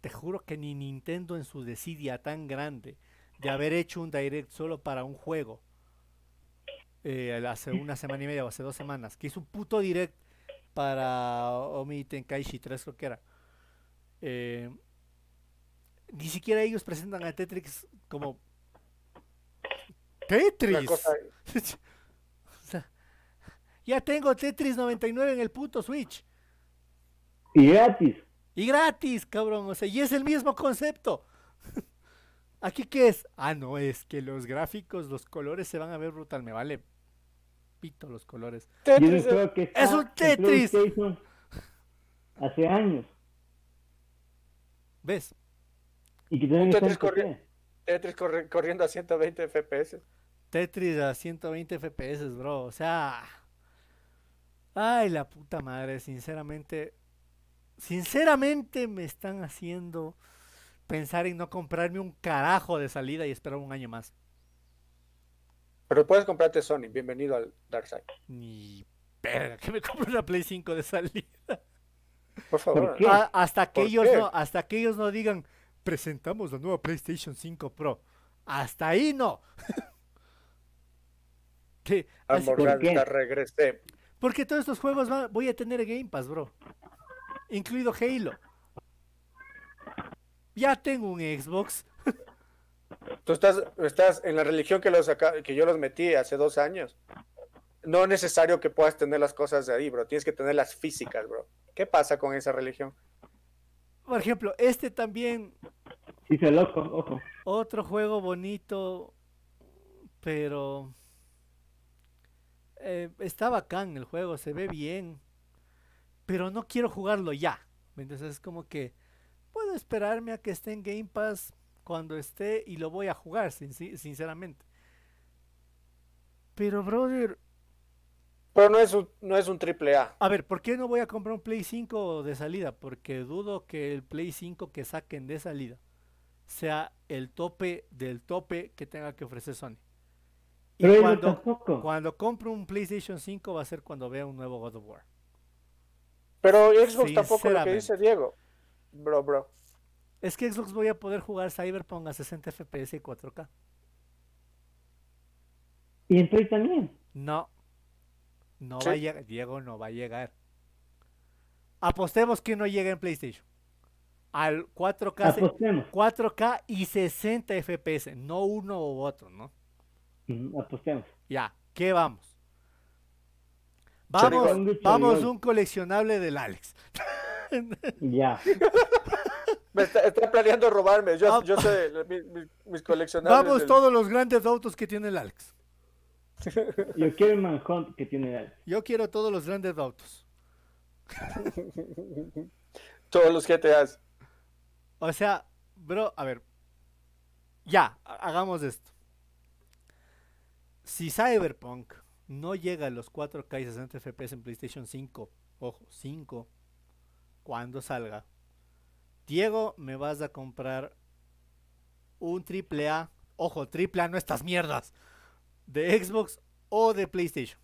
Te juro que ni Nintendo en su desidia tan grande de haber hecho un direct solo para un juego eh, hace una semana y media o hace dos semanas, que hizo un puto direct para Omi Tenkaichi 3 creo que era. Eh, ni siquiera ellos presentan a Tetris como Tetris. ya tengo Tetris 99 en el puto Switch. Y gratis. Y gratis, cabrón. O sea, y es el mismo concepto. ¿Aquí qué es? Ah, no, es que los gráficos, los colores se van a ver brutal. Me vale pito los colores. Y es un Tetris, juego que está ¡Es un Tetris! Hace años. ¿Ves? Y que Un Tetris corri- PC. Tetris corri- corriendo a 120 FPS. Tetris a 120 FPS, bro. O sea. Ay, la puta madre. Sinceramente. Sinceramente me están haciendo pensar en no comprarme un carajo de salida y esperar un año más. Pero puedes comprarte Sony. Bienvenido al Dark Side. Ni verga, que me compre una Play 5 de salida. Por favor. ¿Por qué? Ah, hasta que ¿Por ellos qué? no, hasta que ellos no digan presentamos la nueva PlayStation 5 Pro. Hasta ahí no. Sí, así- Almorrán, qué? regresé. porque todos estos juegos van- voy a tener Game Pass, bro. Incluido Halo. Ya tengo un Xbox. Tú estás, estás en la religión que, los acá- que yo los metí hace dos años. No es necesario que puedas tener las cosas de ahí, bro. Tienes que tener las físicas, bro. ¿Qué pasa con esa religión? Por ejemplo, este también Sí, se loco, ojo. Otro juego bonito, pero eh, está bacán el juego, se ve bien, pero no quiero jugarlo ya. Entonces es como que puedo esperarme a que esté en Game Pass cuando esté y lo voy a jugar, sin- sin- sinceramente. Pero brother, Pero no es un, no es un triple A. a ver, ¿por qué no voy a comprar un Play 5 de salida? Porque dudo que el Play 5 que saquen de salida sea el tope del tope que tenga que ofrecer Sony. Y Pero cuando, cuando compro un PlayStation 5 va a ser cuando vea un nuevo God of War. Pero Xbox tampoco lo que dice Diego. Bro, bro. Es que Xbox voy a poder jugar Cyberpunk a 60 FPS y 4K. Y en Play también. No. No Sí. va a llegar. Diego no va a llegar. Apostemos que no llega en PlayStation. Al 4K, se- Apostemos. 4K y 60 FPS. No uno u otro, ¿no? Ujú, Apostemos. Ya, ¿qué vamos? Vamos, vamos un coleccionable del Alex. Ya. Me está, está planeando robarme. Yo, Ah, yo sé mi- mi- mis coleccionables. Vamos del- todos los grandes autos que tiene el Alex. Yo quiero el Manhunt que tiene él. Yo quiero todos los grandes autos. Todos los GTAs. O sea, bro, a ver. Ya, ha- hagamos esto. Si Cyberpunk no llega a los 4K y 60 FPS en PlayStation 5, ojo, 5, cuando salga, Diego, me vas a comprar un AAA, ojo, AAA, no estas mierdas, de Xbox o de PlayStation.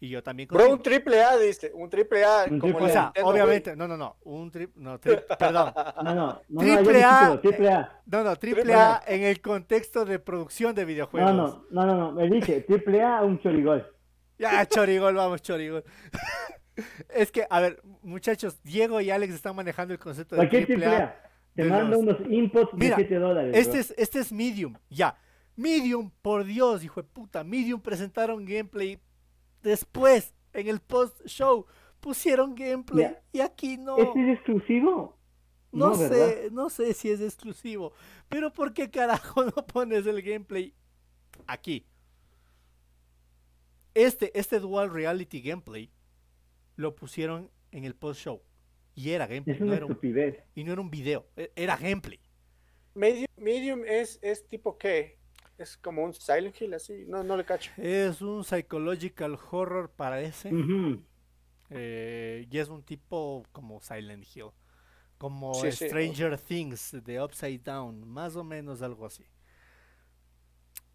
Y yo también Bro, un triple A, dice. Un triple A. Un como triple O sea, Nintendo, obviamente, no, no, no, un tri, no, tri- perdón, No, no, no, Triple no, A. triple A. no, no, triple Triple A A. en el contexto de producción de videojuegos. No, no, no, no, no, me dije triple A un chorigol. Ya, Chorigol, vamos, Chorigol. es que, a ver, muchachos, Diego y Alex están manejando el concepto de ¿Para qué triple A. Te mando los- unos inputs Mira, de 7 dólares. Este bro. es, este es Medium, ya. Medium, por Dios, hijo de puta. Medium presentaron gameplay después, en el post-show. Pusieron gameplay y aquí no. ¿Este es exclusivo? No, no, sé, ¿verdad? no sé si es exclusivo. Pero ¿por qué carajo no pones el gameplay aquí? Este, este Dual Reality Gameplay lo pusieron en el post-show. Y era gameplay, Es no una era un- estupidez. y no era un video, e- era gameplay. Medium, medium es, es tipo qué? Es como un Silent Hill así. No, no le cacho. Es un psychological horror, parece. Ujú. eh, y es un tipo como Silent Hill. Como Sí, sí. Stranger Things de Upside Down. Más o menos algo así.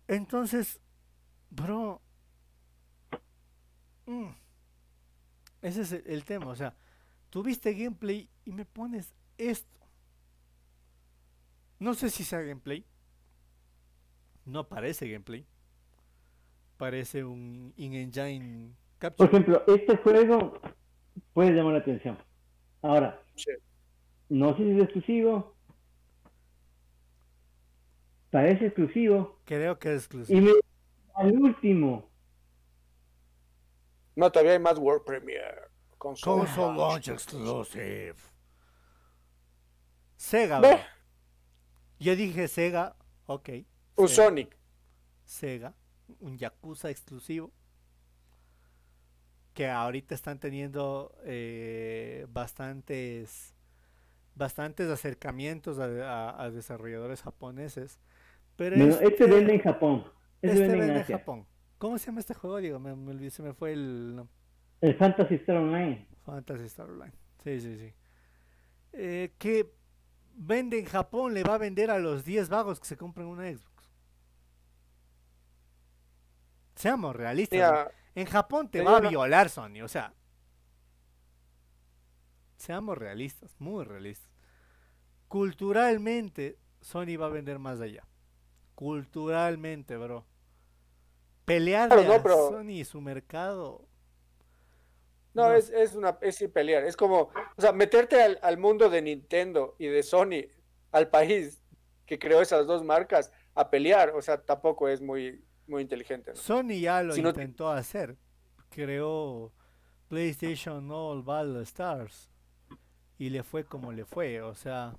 Entonces, bro. mm, ese es el, tema. O sea, tuviste gameplay y me pones esto. No sé si sea gameplay. No parece gameplay. Parece un in-engine Por capture. ejemplo, este juego puede llamar la atención. Ahora, Sí. no sé si es exclusivo. Parece exclusivo. Creo que es exclusivo. Y me al último. No, todavía hay más World Premiere. Console, Console launch. launch exclusive. Sega, Ve. Yo dije Sega, ok. Un Sega, Sonic. Sega, un Yakuza exclusivo. Que ahorita están teniendo eh, bastantes bastantes acercamientos a, a- a desarrolladores japoneses. Pero Bueno, este este- vende en Japón. Este, este vende en vende en Asia. Japón. ¿Cómo se llama este juego? Digo, me, me olvidé, se me fue el. El Fantasy Star Online. Fantasy Star Online. Sí, sí, sí. Eh, que vende en Japón, le va a vender a los 10 vagos que se compren una Xbox. Seamos realistas. En Japón te va a violar Sony, o sea. Seamos realistas, muy realistas. Culturalmente, Sony va a vender más allá. Culturalmente, bro. Pelearle Claro, no, a pero- Sony y su mercado. no, no. es, es una es sin pelear. Es como, o sea, meterte al, al mundo de Nintendo y de Sony, al país que creó esas dos marcas, a pelear, o sea, tampoco es muy, muy inteligente. ¿no? Sony ya lo Si no- intentó hacer. Creó PlayStation All Battle Stars. Y le fue como le fue. O sea,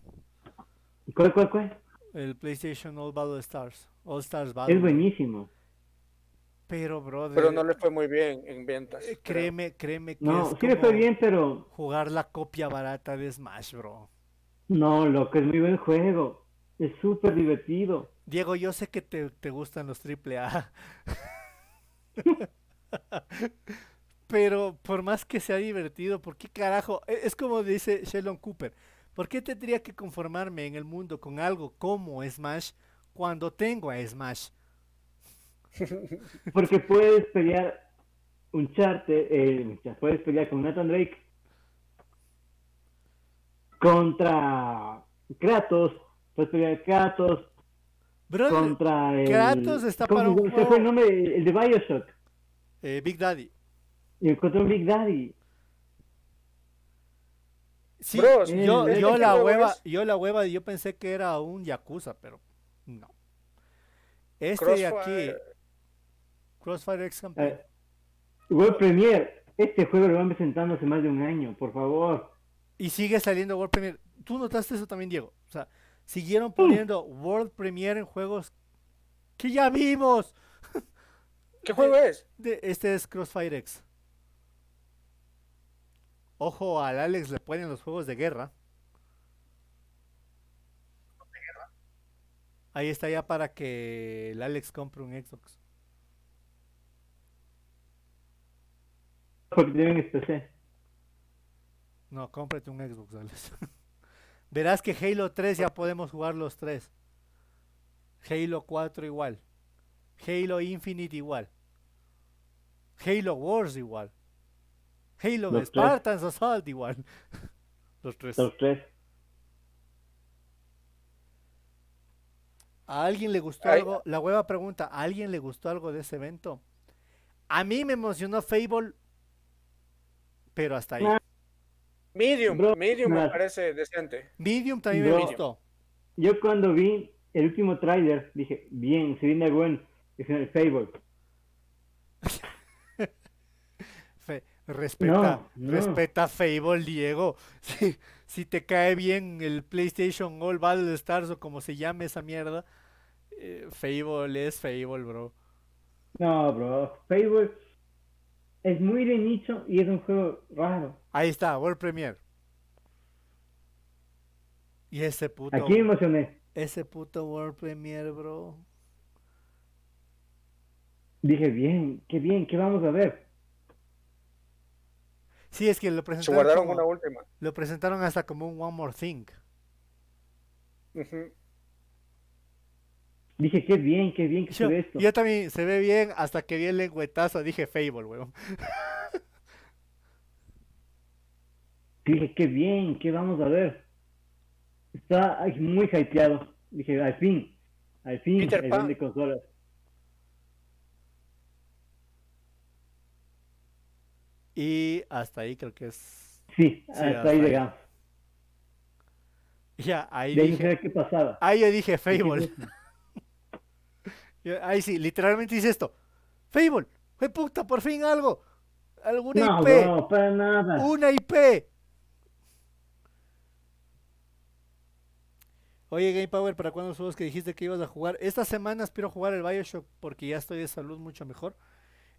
¿Cuál, cuál, cuál? el PlayStation All Battle Stars. All Stars Battle. Es buenísimo. Pero, brother, Pero no le fue muy bien en ventas. eh, creo. créeme, créeme que No, es sí le fue bien, pero jugar la copia barata de Smash, bro. no, loco, es muy buen juego. Es súper divertido. Diego, yo sé que te, te gustan los triple A. Pero por más que sea divertido, ¿por qué carajo? E- Es como dice Sheldon Cooper. ¿Por qué tendría que conformarme en el mundo con algo como Smash cuando tengo a Smash? Porque puedes pelear un charte, eh, puedes pelear con Nathan Drake contra Kratos, puedes pelear Kratos contra el... Kratos está ¿cómo para un se fue juego- el nombre? El de Bioshock. eh, Big Daddy. Y contra un Big Daddy. Sí, yo, ¿de yo qué la juego hueva, es? yo la hueva, yo pensé que era un Yakuza, pero no. Este de aquí, Crossfire. X Campeón. Eh, World Premiere, este juego lo van presentando hace más de un año, por favor. Y sigue saliendo World Premiere. ¿Tú notaste eso también, Diego? O sea, siguieron poniendo World Premiere en juegos que ya vimos. ¿Qué juego es? De, este es Crossfire X. Ojo, al Alex le ponen los juegos de guerra. Ahí está ya para que el Alex compre un Xbox. Porque tienen este PC. No, cómprate un Xbox, Alex. Verás que Halo 3 ya podemos jugar los tres. Halo 4 igual. Halo Infinite igual. Halo Wars igual. Halo Los tres. Spartans Assault igual. Los tres. Los tres. ¿A alguien le gustó Ay, algo? La hueva pregunta, ¿a alguien le gustó algo de ese evento? A mí me emocionó Fable, pero hasta ahí. Ah. Medium. Bro, Medium me parece decente. Medium también me gustó. Yo cuando vi el último tráiler dije, bien, se viene bueno. Dije, el Fable. Respeta, No, no. respeta Fable, Diego. Si, si te cae bien el PlayStation All Battle Stars o como se llame esa mierda, eh, Fable es Fable, bro. No, bro. Fable es muy de nicho y es un juego raro. Ahí está, World Premiere. Y ese puto, Aquí me emocioné. ese puto World Premiere, bro. Dije, bien, qué bien, ¿qué vamos a ver? Sí, es que lo Se presentaron, guardaron como- una última. lo presentaron hasta como un One More Thing. Dije, qué bien, qué bien que se Yo, ve esto. yo también se ve bien hasta que vi el lengüetazo, dije Fable, weón. Dije, qué bien, ¿qué vamos a ver? Está muy hypeado. Dije, al fin, al fin, Peter Pan. vende consolas. Y hasta ahí creo que es. Sí, Sí, hasta hasta ahí llegamos. Ya, ahí De dije. qué pasaba. Ahí yo dije Dije, Fable. Ahí sí, literalmente dice esto. Fable, fue puta, por fin algo. Alguna No, IP. bro, para nada. Una IP. Oye, Game Power, ¿para cuándo los juegos que dijiste que ibas a jugar? Esta semana aspiro a jugar el Bioshock porque ya estoy de salud mucho mejor.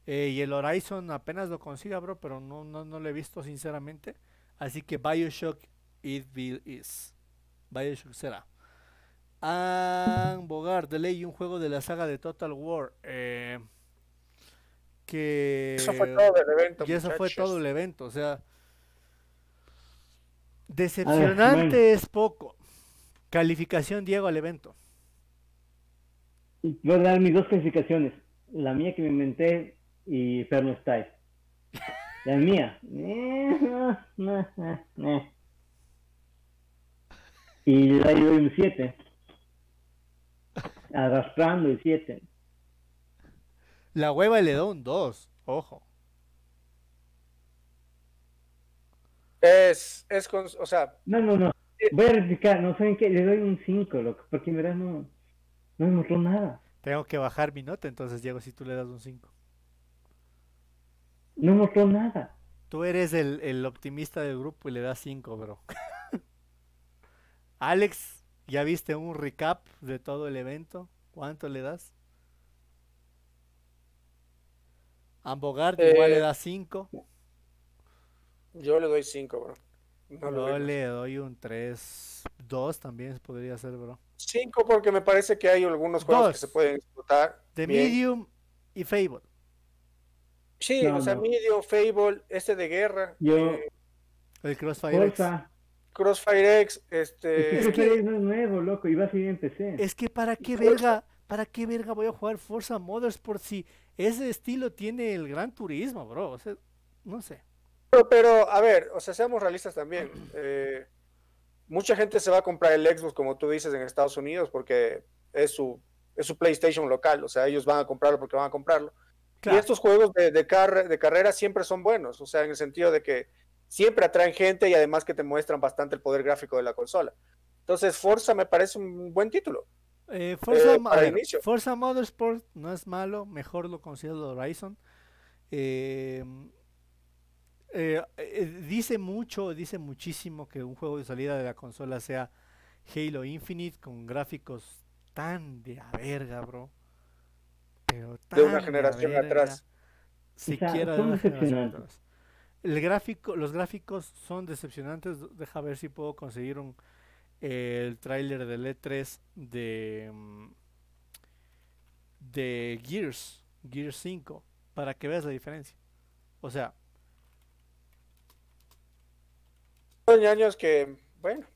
Eh, y el Horizon apenas lo consiga, bro, pero no, no, no lo he visto sinceramente. Así que Bioshock it will is. Bioshock será. Ann Bogart, de ley, un juego de la saga de Total War. eh, que Eso fue todo del evento. y eso fue todo el evento, o sea, decepcionante bueno. es poco. Calificación Diego al evento. Voy a dar mis dos clasificaciones. La mía que me inventé y Perno Style. La mía. eh. Y le doy un 7. Arrastrando el 7. La hueva le da un 2, ojo. Es, es con, o sea, No, no, no. Voy a rectificar. No saben qué. Le doy un 5, loco. Porque en verdad no, no me mostró nada. Tengo que bajar mi nota, entonces Diego, si tú le das un 5. No mostró nada. Tú eres el, el optimista del grupo y le das 5, bro. Alex, ¿ya viste un recap de todo el evento? ¿Cuánto le das? Ambogard igual le Eh, da 5. yo le doy 5, bro. No le Yo doy le doy un 3. 2 también podría ser, bro. 5 porque me parece que hay algunos juegos que se pueden explotar. The bien. Medium y Fable. Sí, No, o sea, no. Medium, Fable, este de guerra, Yo- eh, El Crossfire X. Crossfire X, Es este, que es que- no es nuevo, loco. Y va a salir en PC. Es que para qué verga, para qué verga voy a jugar Forza Motorsport si ese estilo tiene el Gran Turismo, bro. O sea, no sé. Pero, pero, a ver, o sea, seamos realistas también. eh, mucha gente se va a comprar el Xbox, como tú dices, en Estados Unidos, porque es su, es su PlayStation local. O sea, ellos van a comprarlo porque van a comprarlo. Y estos juegos de, de, de carrera siempre son buenos, o sea, en el sentido de que siempre atraen gente y además que te muestran bastante el poder gráfico de la consola. Entonces, Forza me parece un buen título. Eh, Forza, Eh, para ver, inicio. Forza Motorsport no es malo, mejor lo considero Horizon. Eh, eh, eh, dice mucho, dice muchísimo que un juego de salida de la consola sea Halo Infinite con gráficos tan de a verga, bro. Pero De una tan generación verga, atrás. Siquiera de una generación atrás. El gráfico, los gráficos son decepcionantes. Deja ver si puedo conseguir un el tráiler del E3 de mm, de Gears, Gears 5, para que veas la diferencia. O sea, Son años que, bueno,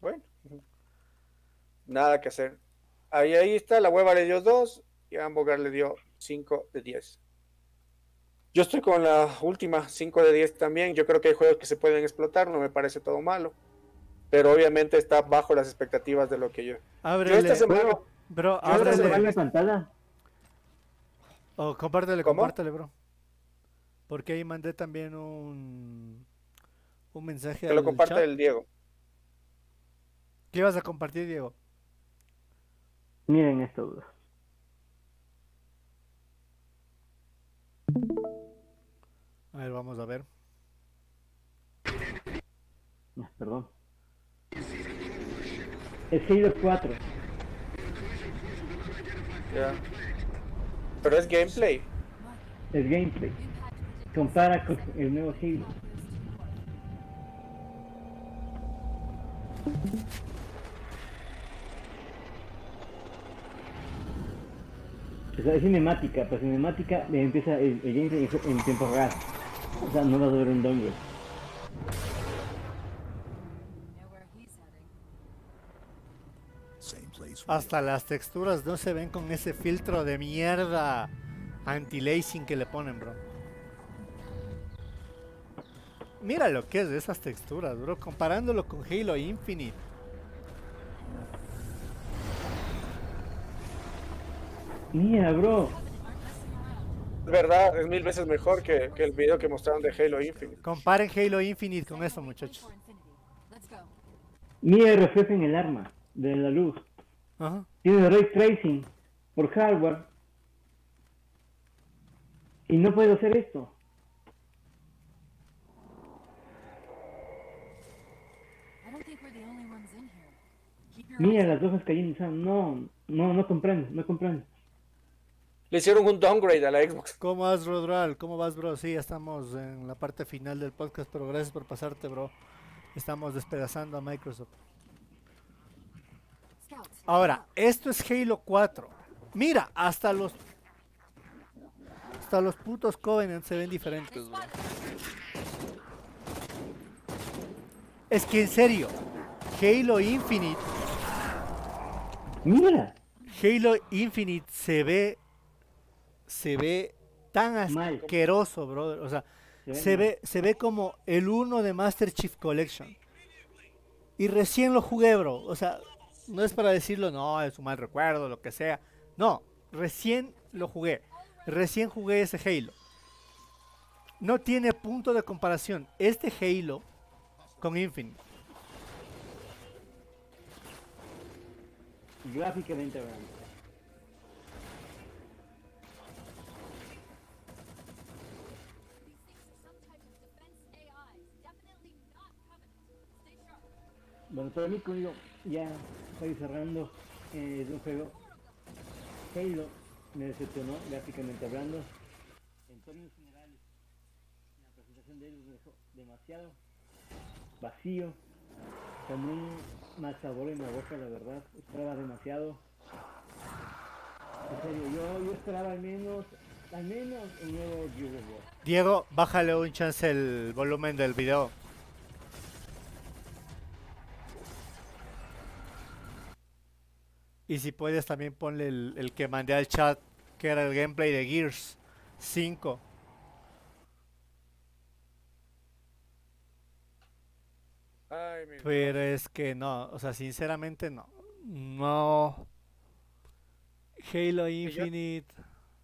bueno, nada que hacer. Ahí, ahí está, la hueva le dio 2 y Hamburger le dio 5 de 10. Yo estoy con la última 5 de 10 también. Yo creo que hay juegos que se pueden explotar, no me parece todo malo. Pero obviamente está bajo las expectativas de lo que yo. Yo ábrele, esta semana, bro, yo esta Ahora ábrele, va semana- la pantalla. oh, compártele, ¿Cómo? compártele, bro. Porque ahí mandé también un un mensaje que lo comparte chat. el Diego. ¿Qué ibas a compartir, Diego? Miren esto, bro. A ver, vamos a ver. Ah, Perdón. Es Halo 4. Ya. Pero es gameplay. Es gameplay. Compara con el nuevo Halo. O sea, es cinemática, pero cinemática empieza el, el gameplay en, en tiempo real. O sea, no vas a ver un place. Hasta las texturas no se ven con ese filtro de mierda anti-lacing que le ponen, bro. Mira lo que es de esas texturas, bro, comparándolo con Halo Infinite. Mira, bro. Es verdad, es mil veces mejor que, que el video que mostraron de Halo Infinite. Comparen Halo Infinite con esto, muchachos. Mira reflejo en el arma de la luz. Ajá. Tiene ray tracing por hardware. Y no puedo hacer esto. I don't think we're the only ones in here. Keep Mira las hojas cayendo, o sea, no, no, no comprendo, no comprendo. Le hicieron un downgrade a la Xbox. ¿Cómo vas, Rodral? ¿Cómo vas, bro? Sí, ya estamos en la parte final del podcast, pero gracias por pasarte, bro. Estamos despedazando a Microsoft. Ahora, esto es Halo 4. Mira, hasta los hasta los putos Covenant se ven diferentes, bro. Es que en serio, Halo Infinite, Mira, Halo Infinite se ve se ve tan asqueroso, brother. O sea, Se ve se ve se ve como el uno de Master Chief Collection. Y recién lo jugué, bro. O sea, no es para decirlo, no, es un mal recuerdo, lo que sea. No, recién lo jugué. Recién jugué ese Halo. No tiene punto de comparación este Halo con Infinite. gráficamente hablando. Bueno, para mí, como digo, ya estoy cerrando eh, de un juego. Halo me decepcionó, gráficamente hablando. En términos generales, la presentación de ellos me dejó demasiado vacío, con un mal sabor en la boca, la verdad. Esperaba demasiado. En serio, yo, yo esperaba al menos, al menos un nuevo. Diego, bájale un chance el volumen del video. Y si puedes también ponle el, el que mandé al chat, que era el gameplay de Gears 5. Ay, mi Pero es que no, o sea, sinceramente no. No. Halo Infinite.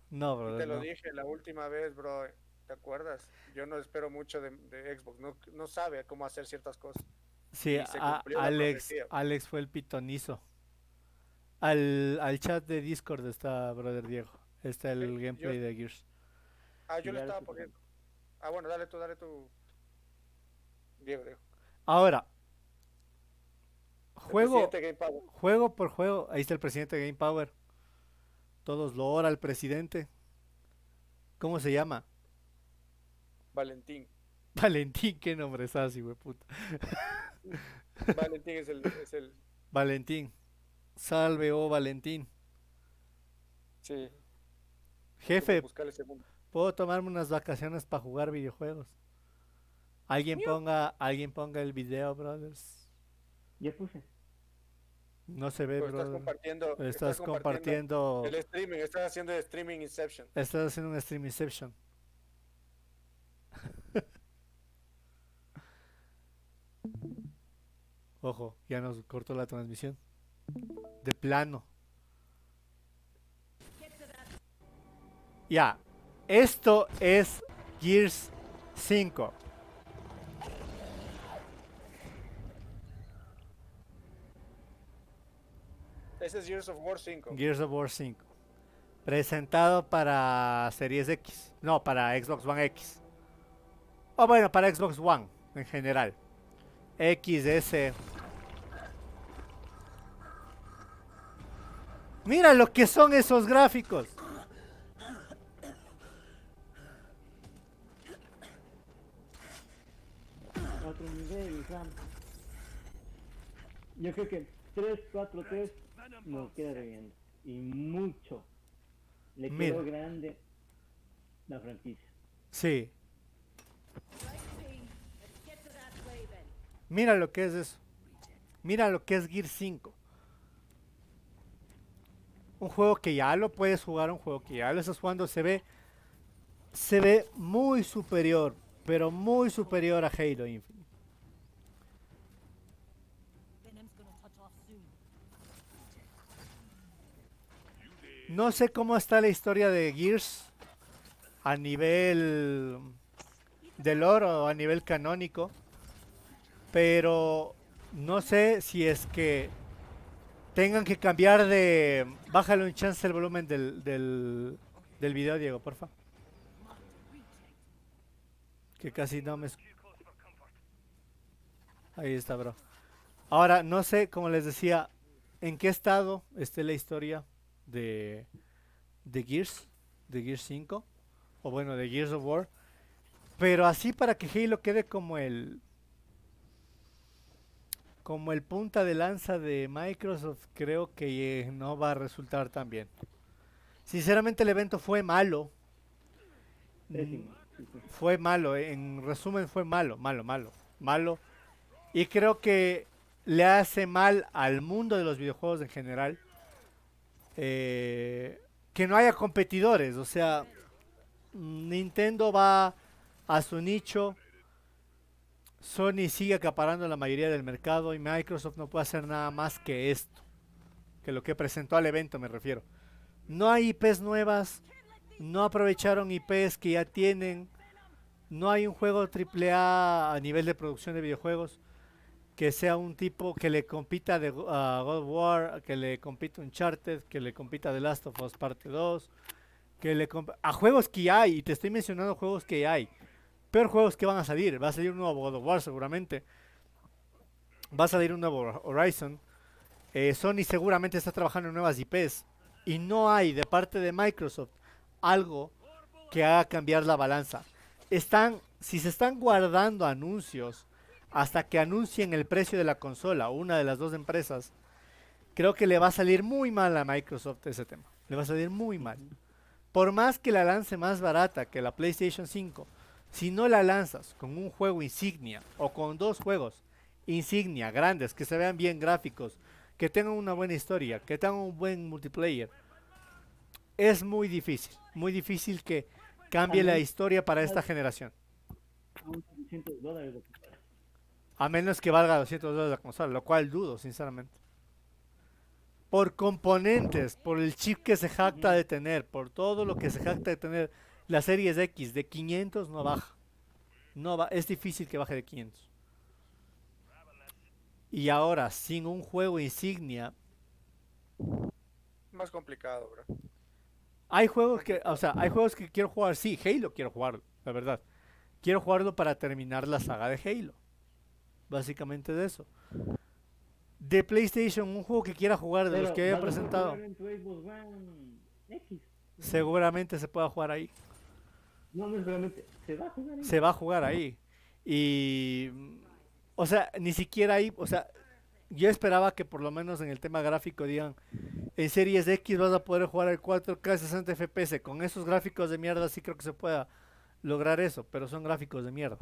No, brother. te lo no. dije la última vez, bro. ¿Te acuerdas? Yo no espero mucho de, de Xbox. No, no sabe cómo hacer ciertas cosas. Sí, a- Alex. Alex fue el pitonizo. Al, al chat de Discord está, brother Diego. Está el gameplay yo- de Gears. Ah, yo Ya estaba lo poniendo. Ah, bueno, dale tú, dale tú. Diego, Diego. Ahora, juego, presidente Game Power. juego por juego, ahí está el presidente de Game Power. Todos lo ora el presidente. ¿Cómo se llama? Valentín. Valentín, qué nombre es así, güey, puta. Valentín es el, es el. Valentín. Salve, oh Valentín. Sí. Jefe, puedo tomarme unas vacaciones para jugar videojuegos. Alguien ponga, alguien ponga el video, brothers. Ya puse. No se ve, Pero estás brother. compartiendo. Estás compartiendo. El streaming, estás haciendo el streaming Inception. Estás haciendo un stream Inception. Ojo, ya nos cortó la transmisión. De plano. Ya, esto es Gears 5. Ese es Gears of War 5. Gears of War 5. Presentado para Series X. No, para Xbox One X. O bueno, para Xbox One en general. X, S. Mira lo que son esos gráficos. Otro nivel. Yo creo que 3, 4, 3 nos queda debiendo. Y mucho. Le Mira. quedó grande la franquicia. Sí. Mira lo que es eso. Mira lo que es Gear 5. Un juego que ya lo puedes jugar, un juego que ya lo estás jugando, se ve se ve muy superior, pero muy superior a Halo Infinite. No sé cómo está la historia de Gears a nivel de lore o a nivel canónico, pero no sé si es que tengan que cambiar de... Bájale un chance el volumen del, del, video, Diego, porfa. Que casi no me... Ahí está, bro. Ahora, no sé, como les decía, en qué estado esté la historia de, de Gears, de Gears 5, o bueno, de Gears of War. Pero así para que Halo quede como el como el punta de lanza de Microsoft, creo que eh, no va a resultar tan bien. Sinceramente el evento fue malo. Sí. Fue malo, eh, en resumen fue malo, malo, malo, malo. Y creo que le hace mal al mundo de los videojuegos en general eh, que no haya competidores. O sea, Nintendo va a su nicho, Sony sigue acaparando la mayoría del mercado y Microsoft no puede hacer nada más que esto, que lo que presentó al evento me refiero. No hay IPs nuevas, no aprovecharon IPs que ya tienen, no hay un juego AAA a nivel de producción de videojuegos que sea un tipo que le compita de God of War, que le compita Uncharted, que le compita The Last of Us Parte 2, que le a juegos que hay, y te estoy mencionando juegos que hay. Peor juegos que van a salir, va a salir un nuevo God of War seguramente. Va a salir un nuevo Horizon. Eh, Sony seguramente está trabajando en nuevas IPs. Y no hay de parte de Microsoft algo que haga cambiar la balanza. Están, si se están guardando anuncios hasta que anuncien el precio de la consola, una de las dos empresas, creo que le va a salir muy mal a Microsoft ese tema. Le va a salir muy mal. Por más que la lance más barata que la PlayStation 5, si no la lanzas con un juego insignia o con dos juegos insignia grandes que se vean bien gráficos, que tengan una buena historia, que tengan un buen multiplayer, es muy difícil, muy difícil que cambie la historia para esta generación. A unos 600 dólares. lo que cuesta. A menos que valga 200 dólares la consola, lo cual dudo, sinceramente. Por componentes, por el chip que se jacta de tener, por todo lo que se jacta de tener, la serie X de 500 no baja. No va, es difícil que baje de 500. Y ahora, sin un juego insignia, Más complicado, bro. hay juegos que, o sea, hay juegos que quiero jugar, sí, Halo quiero jugarlo, la verdad. Quiero jugarlo para terminar la saga de Halo. Básicamente de eso. De PlayStation, un juego que quiera jugar de los que a presentado, jugar seguramente se pueda jugar ahí. No, no seguramente. Se va a jugar ahí. Se va a jugar ahí. Y, o sea, ni siquiera ahí, o sea, yo esperaba que por lo menos en el tema gráfico digan, en Series X vas a poder jugar el 4K 60 FPS. Con esos gráficos de mierda sí creo que se pueda lograr eso, pero son gráficos de mierda.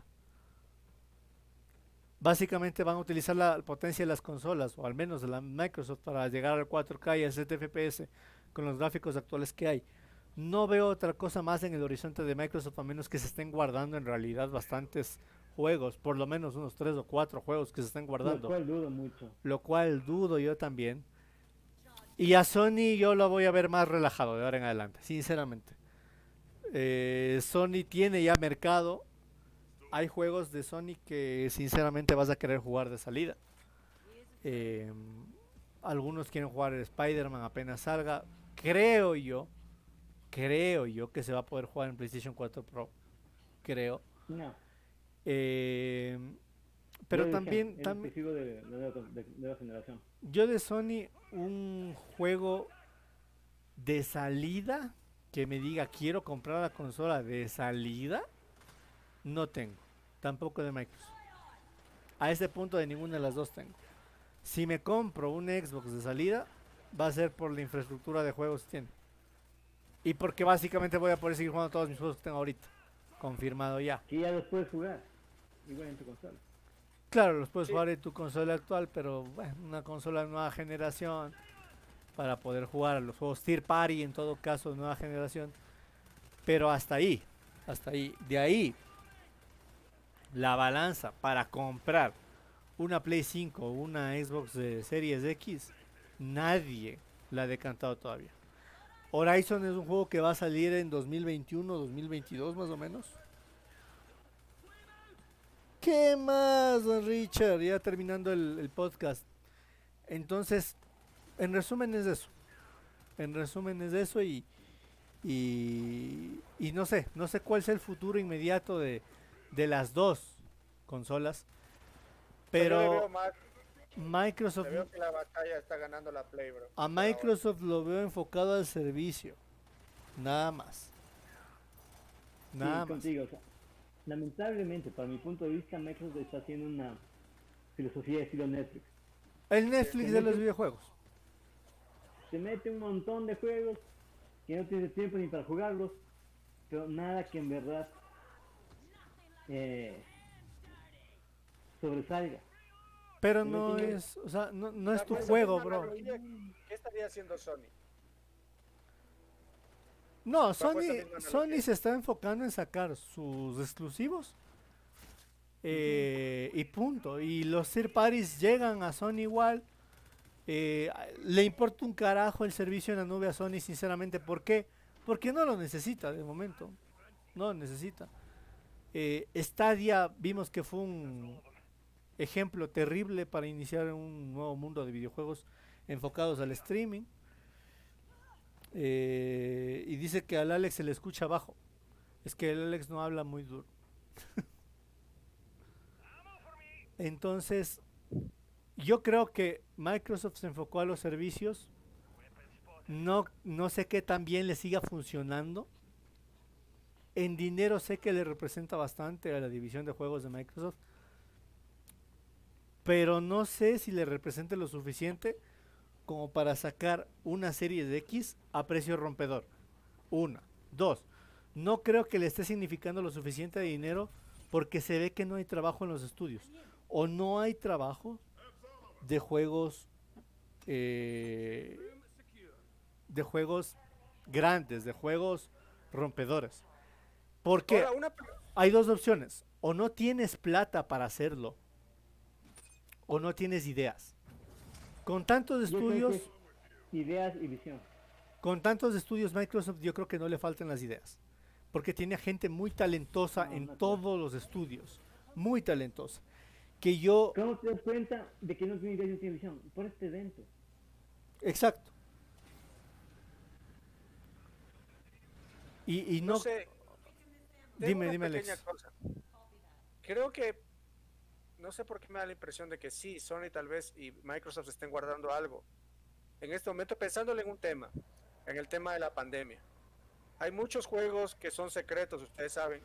Básicamente van a utilizar la potencia de las consolas, o al menos de la Microsoft, para llegar al 4K y a 60 FPS con los gráficos actuales que hay. No veo otra cosa más en el horizonte de Microsoft a menos que se estén guardando en realidad bastantes juegos, por lo menos unos 3 o 4 juegos que se estén Lo guardando cual dudo mucho. lo cual dudo yo también. Y a Sony yo lo voy a ver más relajado de ahora en adelante, sinceramente. Eh, Sony tiene ya mercado. Hay juegos de Sony que sinceramente vas a querer jugar de salida. Eh, algunos quieren jugar el Spider-Man apenas salga. Creo yo, creo yo que se va a poder jugar en PlayStation 4 Pro. Creo. No. Eh, pero Yo también, también exclusivo de, de nueva, de nueva generación. yo de Sony, un juego de salida que me diga quiero comprar la consola de salida, no tengo. Tampoco de Microsoft. A ese punto de ninguna de las dos tengo. Si me compro un Xbox de salida, va a ser por la infraestructura de juegos que tiene. Y porque básicamente voy a poder seguir jugando todos mis juegos que tengo ahorita. Confirmado ya. Que ya los puedes jugar. Igual en tu consola. Claro, los puedes Sí. jugar en tu consola actual, pero bueno, una consola de nueva generación para poder jugar a los juegos Tier Party en todo caso de nueva generación. Pero hasta ahí, hasta ahí. De ahí, la balanza para comprar una Play 5 o una Xbox de Series X, nadie la ha decantado todavía. Horizon es un juego que va a salir en 2021, 2022 más o menos. ¿Qué más, don Richard? Ya terminando el, el podcast. Entonces, en resumen es eso. En resumen es eso y, y, y no sé, no sé cuál es el futuro inmediato de, de las dos consolas. Yo le Pero veo más Microsoft, veo que la batalla está ganando la Play, bro. a. Microsoft lo veo enfocado al servicio. Nada más. Sí, Nada más. contigo, o sea, lamentablemente, para mi punto de vista, Microsoft está haciendo una filosofía de estilo Netflix. El Netflix de los videojuegos. Te mete un montón de juegos que no tienes tiempo ni para jugarlos, pero nada que en verdad eh, sobresalga. Pero No es, o sea, no, no es tu juego, bro. analogía, ¿Qué estaría haciendo Sony? No, Sony, Sony se está enfocando en sacar sus exclusivos. eh, y punto. Y los third parties llegan a Sony igual. eh, le importa un carajo el servicio en la nube a Sony, sinceramente. ¿Por qué? Porque no lo necesita de momento. No lo necesita. Eh, Stadia vimos que fue un ejemplo terrible para iniciar un nuevo mundo de videojuegos enfocados al streaming. Eh, y dice que al Alex se le escucha bajo. Es que el Alex no habla muy duro. Entonces, yo creo que Microsoft se enfocó a los servicios. No, no sé qué tan bien le siga funcionando. En dinero sé que le representa bastante a la división de juegos de Microsoft. Pero no sé si le representa lo suficiente como para sacar una serie de X a precio rompedor. Una. Dos. No creo que le esté significando lo suficiente de dinero porque se ve que no hay trabajo en los estudios. O no hay trabajo de juegos eh, de juegos grandes, de juegos rompedores. Porque hay dos opciones. O no tienes plata para hacerlo, o no tienes ideas. Con tantos estudios, es ideas y visión. con tantos estudios Microsoft, yo creo que no le faltan las ideas. Porque tiene gente muy talentosa No, en no, todos los estudios. Muy talentosa. Que yo, ¿Cómo te das cuenta de que no tiene ideas y no tiene visión? Por este evento. exacto. Y, y no, no, sé. dime, una dime pequeña Alex. cosa. Creo que no sé por qué me da la impresión de que sí, Sony tal vez y Microsoft estén guardando algo. En este momento pensándole en un tema, en el tema de la pandemia. Hay muchos juegos que son secretos, ustedes saben,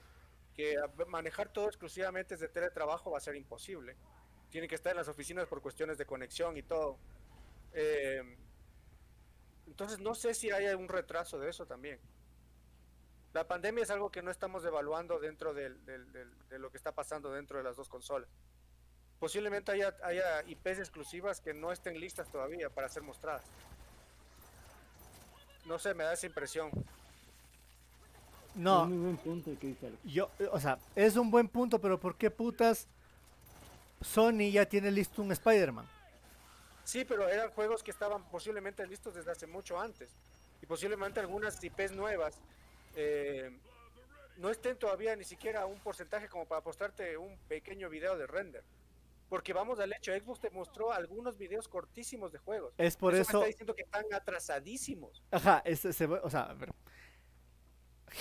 que manejar todo exclusivamente desde teletrabajo va a ser imposible. Tienen que estar en las oficinas por cuestiones de conexión y todo. Eh, entonces no sé si hay un retraso de eso también. La pandemia es algo que no estamos evaluando dentro del- de lo que está pasando dentro de las dos consolas. Posiblemente haya, haya IPs exclusivas que no estén listas todavía para ser mostradas. No sé, me da esa impresión. no, Es muy buen punto que dice. Yo, o sea, es un buen punto, pero ¿por qué putas Sony ya tiene listo un Spider-Man? Sí, pero eran juegos que estaban posiblemente listos desde hace mucho antes. Y posiblemente algunas IPs nuevas eh, no estén todavía ni siquiera a un porcentaje como para mostrarte un pequeño video de render. Porque vamos al hecho, Xbox te mostró algunos videos cortísimos de juegos. Es por me eso, está diciendo que están atrasadísimos. ajá, este se ve- o sea, ver,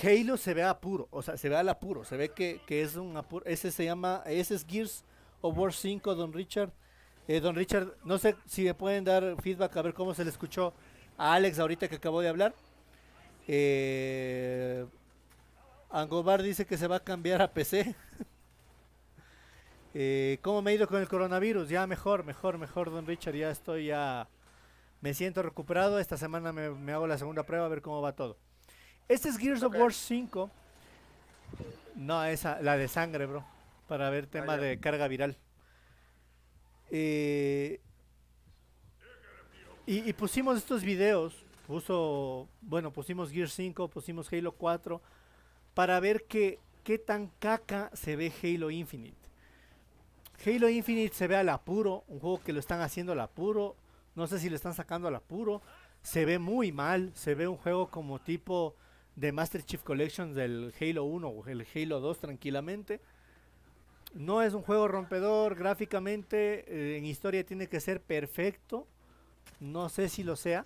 Halo se ve apuro, o sea, se ve al apuro, se ve que, que es un apuro, ese se llama, ese es Gears of War 5, Don Richard. Eh, don Richard, no sé si me pueden dar feedback a ver cómo se le escuchó a Alex ahorita que acabó de hablar. Eh, Angobar dice que se va a cambiar a PC. Eh, ¿Cómo me ha ido con el coronavirus? Ya mejor, mejor, mejor, don Richard. Ya estoy ya. Me siento recuperado. Esta semana me, me hago la segunda prueba a ver cómo va todo. Este es Gears of. War 5. No, esa, la de sangre, bro. Para ver tema ya. de carga viral. Eh, y, y pusimos estos videos. Puso, bueno, pusimos Gears 5, pusimos Halo 4. Para ver qué, qué tan caca se ve Halo Infinite. Halo Infinite se ve al apuro, un juego que lo están haciendo al apuro, no sé si lo están sacando al apuro, se ve muy mal, se ve un juego como tipo de Master Chief Collection del Halo 1 o el Halo 2 tranquilamente. No es un juego rompedor gráficamente, eh, en historia tiene que ser perfecto, no sé si lo sea.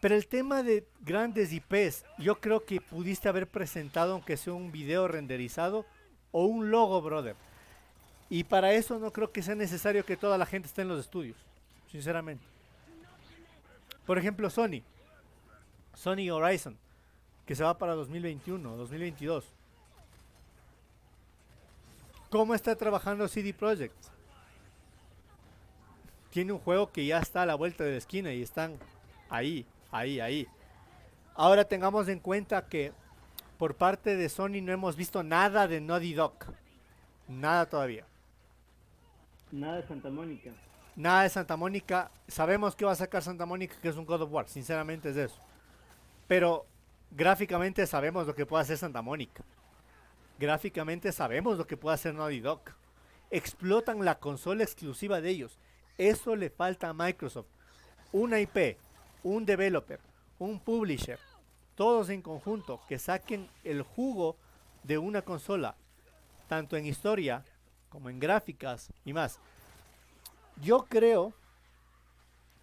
Pero el tema de grandes IPs, yo creo que pudiste haber presentado aunque sea un video renderizado o un logo, brother. Y para eso no creo que sea necesario que toda la gente esté en los estudios, sinceramente. Por ejemplo, Sony. Sony Horizon, que se va para 2021, 2022. ¿Cómo está trabajando CD Projekt? Tiene un juego que ya está a la vuelta de la esquina y están ahí, ahí, ahí. Ahora tengamos en cuenta que por parte de Sony no hemos visto nada de Naughty Dog. Nada todavía. Nada de Santa Mónica. Nada de Santa Mónica. Sabemos que va a sacar Santa Mónica, que es un God of War. Sinceramente es eso. Pero gráficamente sabemos lo que puede hacer Santa Mónica. Gráficamente sabemos lo que puede hacer Naughty Dog. Explotan la consola exclusiva de ellos. Eso le falta a Microsoft. Una IP, un developer, un publisher, todos en conjunto que saquen el jugo de una consola, tanto en historia como en gráficas y más. Yo creo,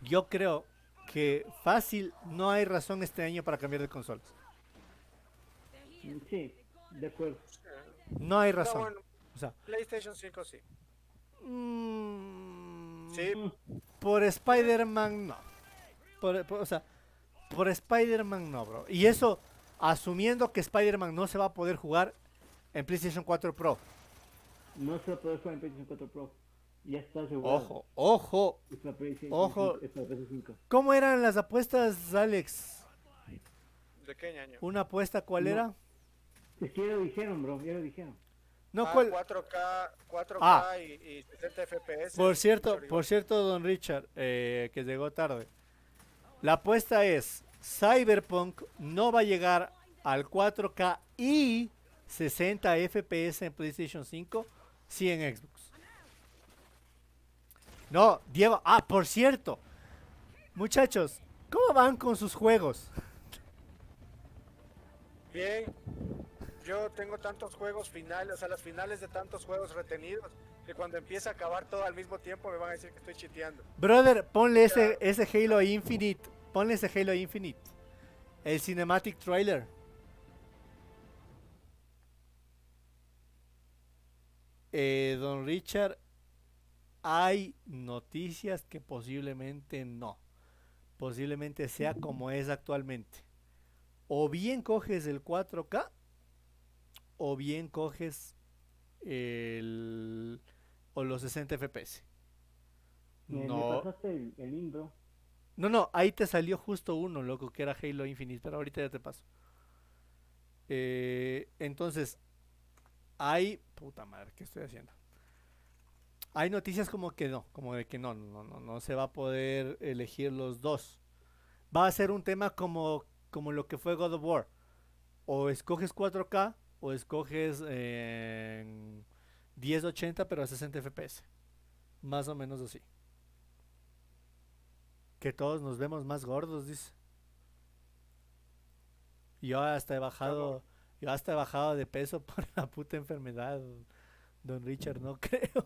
yo creo que fácil no hay razón este año para cambiar de consolas. Sí, de acuerdo. No hay No, razón. bueno, O sea, PlayStation 5 sí. mm, Sí, por Spider-Man no. Por- por- o sea, por Spider-Man no, bro. Y eso asumiendo que Spider-Man no se va a poder jugar en PlayStation 4 Pro. No se va a poder jugar en PlayStation 4 Pro. Ya está seguro. Ojo, ojo. Es para PlayStation Ojo. 5, es para PlayStation 5. ¿Cómo eran las apuestas, Alex? ¿de qué año? ¿Una apuesta cuál No. era? Es que ya lo dijeron, bro, ya lo dijeron. No, Ah, ¿cuál? 4K, 4K Ah. y, y 60 FPS. Por cierto, por cierto, don Richard, eh, que llegó tarde. La apuesta es, Cyberpunk no va a llegar al 4K y 60 FPS en PlayStation 5, sí en Xbox. No, Diego, ah, por cierto, muchachos, ¿cómo van con sus juegos? Bien. Yo tengo tantos juegos finales, o sea, las finales de tantos juegos retenidos, que cuando empieza a acabar todo al mismo tiempo me van a decir que estoy chiteando. Brother, ponle ese, ese Halo Infinite, ponle ese Halo Infinite, el cinematic trailer. Eh, don Richard, hay noticias que posiblemente no. Posiblemente sea como es actualmente. O bien coges el 4K, o bien coges el, o los 60 FPS. Me, No. me pasaste el, el link, bro. No, no, ahí te salió justo uno, loco, que era Halo Infinite, pero ahorita ya te paso. Eh, entonces, hay... Puta madre, ¿qué estoy haciendo? Hay noticias como que no, como de que no, no, no, no se va a poder elegir los dos. Va a ser un tema como, como lo que fue God of War. O escoges 4K o escoges eh, en 1080 pero a 60 FPS. Más o menos así. Que todos nos vemos más gordos, dice. Yo hasta he bajado, yo hasta he bajado de peso por la puta enfermedad, don Richard, no creo.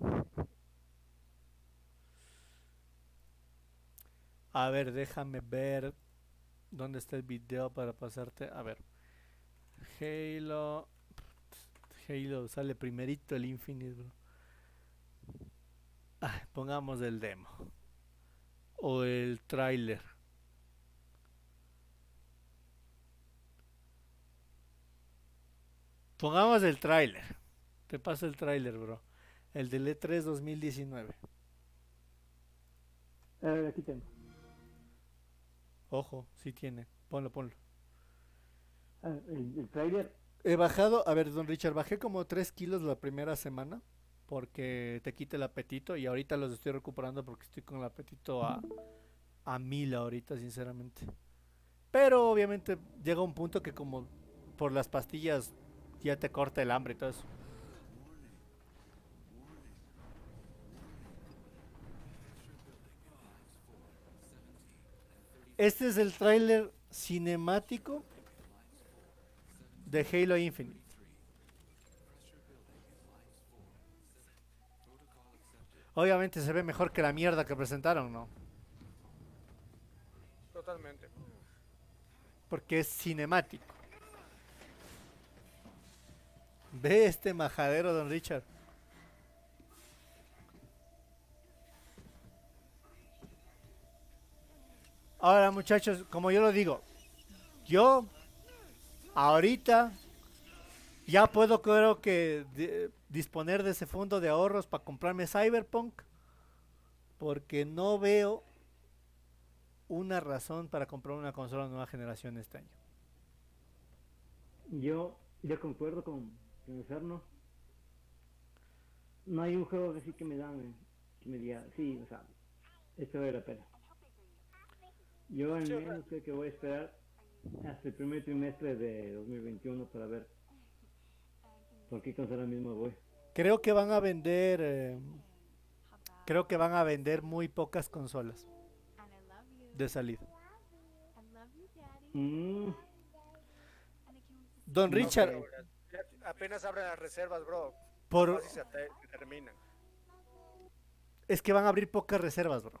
A ver, déjame ver dónde está el video para pasarte. A ver. Halo. Halo, sale primerito el Infinite, bro. Pongamos el demo. O el tráiler. Pongamos el tráiler. Te paso el tráiler, bro. El del E E3 2019. A ver, aquí tengo. Ojo, sí tiene. Ponlo, ponlo. Ah, el, el trailer. He bajado, a ver, don Richard, bajé como 3 kilos la primera semana porque te quita el apetito y ahorita los estoy recuperando porque estoy con el apetito a, a mil ahorita, sinceramente. Pero obviamente llega un punto que como por las pastillas ya te corta el hambre y todo eso. Este es el tráiler cinemático de Halo Infinite. Obviamente se ve mejor que la mierda que presentaron, ¿no? Totalmente. Porque es cinemático. Ve este majadero, don Richard. Ahora, muchachos, como yo lo digo, yo ahorita ya puedo creo que di- disponer de ese fondo de ahorros para comprarme Cyberpunk porque no veo una razón para comprar una consola nueva generación este año. Yo, yo concuerdo con, No hay un juego así que me da, que me diga, sí, o sea, esto vale la pena. Yo al Sí, menos creo que voy a esperar hasta el primer trimestre de 2021 para ver por qué consola mismo voy. Creo que van a vender eh, creo que van a vender muy pocas consolas de salida. Mm, Don No, Richard, apenas abren las reservas, bro. por se te- se terminan. es que van a abrir pocas reservas, bro.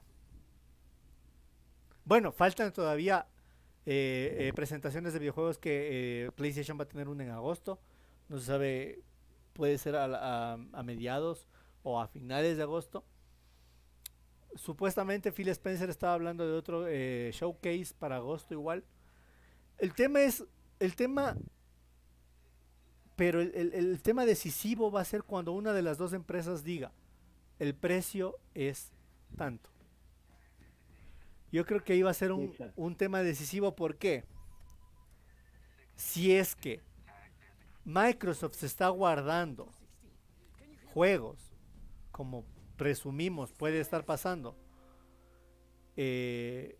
Bueno, faltan todavía eh, eh, presentaciones de videojuegos que eh, PlayStation va a tener una en agosto. No se sabe, puede ser a, a- a mediados o a finales de agosto. Supuestamente Phil Spencer estaba hablando de otro eh, showcase para agosto igual. El tema es, el tema, pero el, el- el tema decisivo va a ser cuando una de las dos empresas diga, el precio es tanto. Yo creo que ahí va a ser un tema decisivo. ¿Por qué? Si es que Microsoft se está guardando juegos, como presumimos puede estar pasando, eh,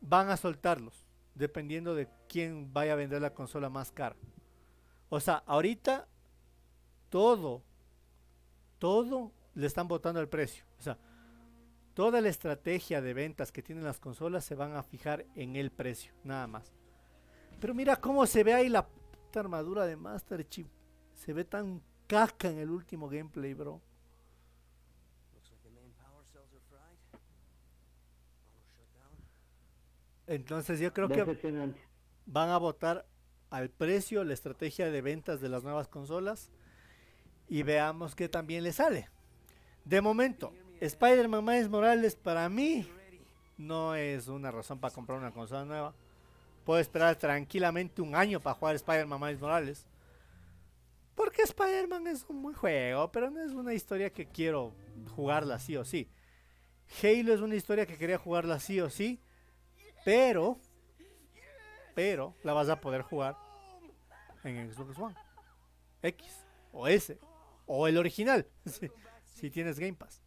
van a soltarlos, dependiendo de quién vaya a vender la consola más cara. O sea, ahorita todo, todo le están botando el precio. O sea, toda la estrategia de ventas que tienen las consolas se van a fijar en el precio, nada más. Pero mira cómo se ve ahí la puta armadura de Master Chief. Se ve tan caca en el último gameplay, bro. Entonces yo creo que van a votar al precio la estrategia de ventas de las nuevas consolas y veamos qué también le sale. De momento, Spider-Man Miles Morales para mí no es una razón para comprar una consola nueva. Puedo esperar tranquilamente un año para jugar Spider-Man Miles Morales. Porque Spider-Man es un buen juego, pero no es una historia que quiero jugarla sí o sí. Halo es una historia que quería jugarla sí o sí, pero pero la vas a poder jugar en Xbox One X o S o el original si, si tienes Game Pass.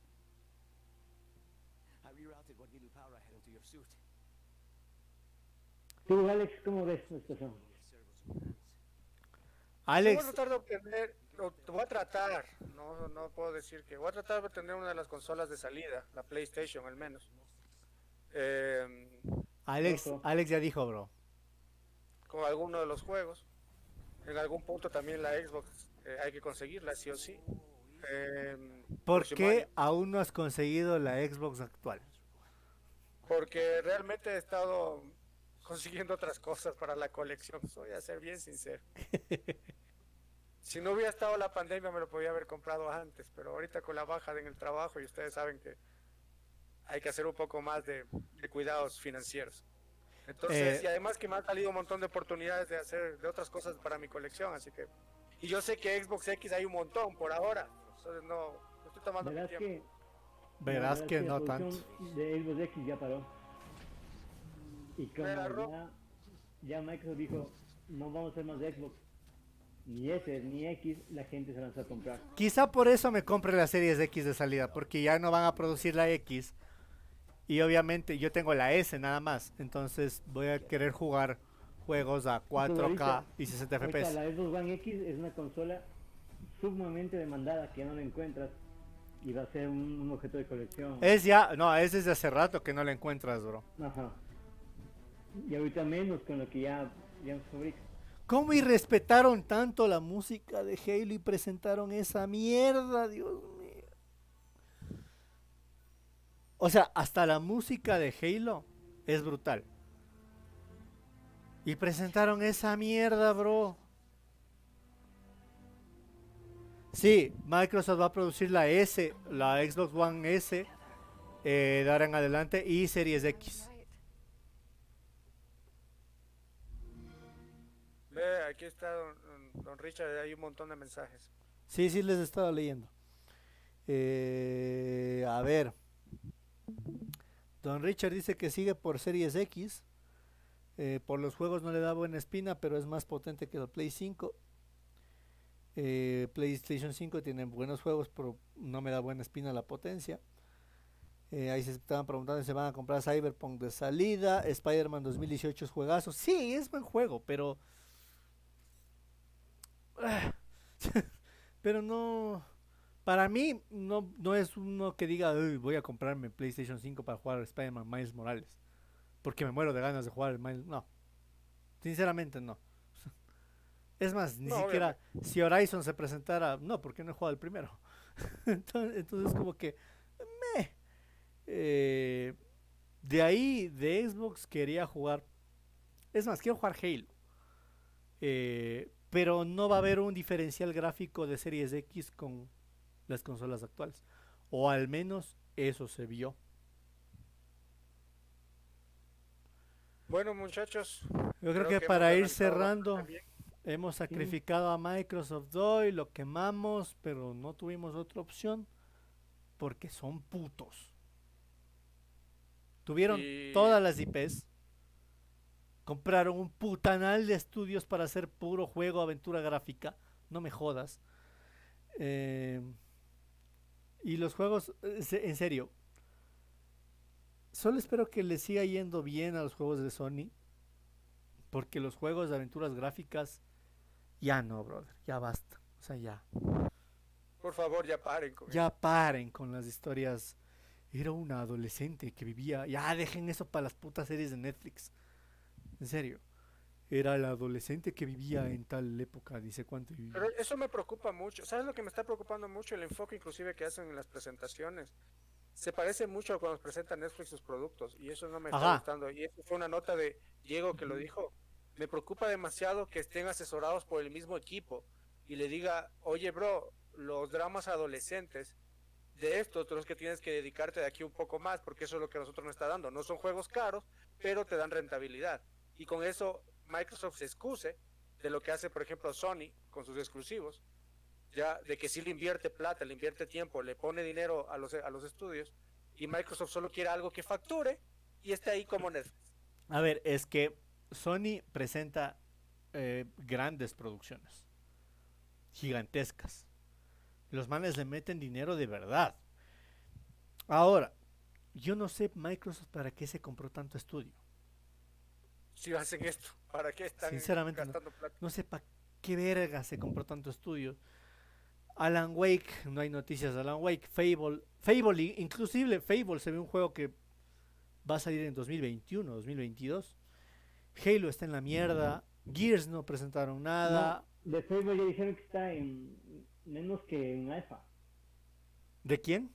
Tú, Alex, ¿cómo ves la situación? Your hands. Voy a Alex, tratar de obtener, lo- voy a tratar, no, no puedo decir que, voy a tratar de obtener una de las consolas de salida, la PlayStation al menos. Eh, Alex. Alex ya dijo, bro. Con alguno de los juegos. En algún punto también la Xbox eh, hay que conseguirla, sí o sí. Eh, ¿Por qué año. aún no has conseguido la Xbox actual? Porque realmente he estado consiguiendo otras cosas para la colección, soy a ser bien sincero. Si no hubiera estado la pandemia me lo podía haber comprado antes, pero ahorita con la baja en el trabajo y ustedes saben que hay que hacer un poco más de, de cuidados financieros. Entonces, Eh, y además que me han salido un montón de oportunidades de hacer de otras cosas para mi colección, así que... Y yo sé que Xbox X hay un montón por ahora, entonces no, no estoy tomando mi Verás tiempo. que, Verás que verdad no tanto. De Xbox X ya paró. Y como ya, ya Microsoft dijo, no vamos a hacer más de Xbox, ni S ni X, la gente se lanzó a comprar. Quizá por eso me compre las series X de salida, porque ya no van a producir la X. Y obviamente yo tengo la S nada más, entonces voy a querer jugar juegos a 4K ahorita- y 60 Ahorita FPS. la Xbox One X es una consola sumamente demandada que no la encuentras y va a ser un, un objeto de colección. Es ya, no, es desde hace rato que no la encuentras, bro. Ajá. Y ahorita menos con lo que ya, ya se fabrica. ¿Cómo irrespetaron tanto la música de Halo y presentaron esa mierda, Dios O sea, hasta la música de Halo es brutal. Y presentaron esa mierda, bro. Sí, Microsoft va a producir la S, la Xbox One S, eh, de ahora en adelante, y Series X. Ve, aquí está don, don- don Richard, hay un montón de mensajes. Sí, sí, les he estado leyendo. Eh, a ver. Don Richard dice que sigue por Series X. Eh, por los juegos no le da buena espina, pero es más potente que el Play 5. Eh, PlayStation 5 tiene buenos juegos, pero no me da buena espina la potencia. Eh, ahí se estaban preguntando si se van a comprar Cyberpunk de salida. Spider-Man 2018 es juegazo. Sí, es buen juego, pero... Ah, pero no... Para mí no, no es uno que diga, "Uy, voy a comprarme PlayStation 5 para jugar Spider-Man Miles Morales. Porque me muero de ganas de jugar el Miles. No. Sinceramente no. Es más, ni No, siquiera si Horizon se presentara, no, porque no he jugado el primero. entonces, entonces como que meh. Eh, de ahí, de Xbox quería jugar. Es más, quiero jugar Halo. Eh, pero no va a haber un diferencial gráfico de Series X con las consolas actuales. O al menos eso se vio. Bueno, muchachos. Yo creo, que, para ir cerrando, hemos sacrificado a Microsoft hoy, lo quemamos, pero no tuvimos otra opción porque son putos. Tuvieron Y- todas las IPs, compraron un putanal de estudios para hacer puro juego, aventura gráfica, no me jodas. Eh, y los juegos, eh, en serio, solo espero que les siga yendo bien a los juegos de Sony. Porque los juegos de aventuras gráficas, ya no, brother, ya basta. O sea, ya. Por favor, ya paren con Ya paren con las historias. Era una adolescente que vivía. Ya dejen eso para las putas series de Netflix. En serio. Era la adolescente que vivía en tal época, dice cuánto. y- Pero eso me preocupa mucho. ¿Sabes lo que me está preocupando mucho? El enfoque inclusive que hacen en las presentaciones. Se parece mucho a cuando presenta Netflix sus productos y eso no me está Ajá. gustando. Y eso fue una nota de Diego que lo dijo. Me preocupa demasiado que estén asesorados por el mismo equipo y le diga, oye bro, los dramas adolescentes de estos son los que tienes que dedicarte de aquí un poco más porque eso es lo que a nosotros nos está dando. No son juegos caros, pero te dan rentabilidad. Y con eso Microsoft se excuse de lo que hace, por ejemplo, Sony con sus exclusivos, ya de que sí le invierte plata, le invierte tiempo, le pone dinero a los, a los estudios, y Microsoft solo quiere algo que facture y esté ahí como Netflix. A ver, es que Sony presenta eh, grandes producciones. Gigantescas. Los manes le meten dinero de verdad. Ahora, yo no sé Microsoft para qué se compró tanto estudio. Si hacen esto, ¿para qué están Sinceramente, no. gastando plata? No sé para qué verga se compró tanto estudio. Alan Wake, no hay noticias de Alan Wake. Fable, Fable, inclusive Fable se ve un juego que va a salir en 2021, 2022. Halo está en la mierda. Gears no presentaron nada. No, de Fable ya dijeron que está en menos que en alfa. ¿De quién?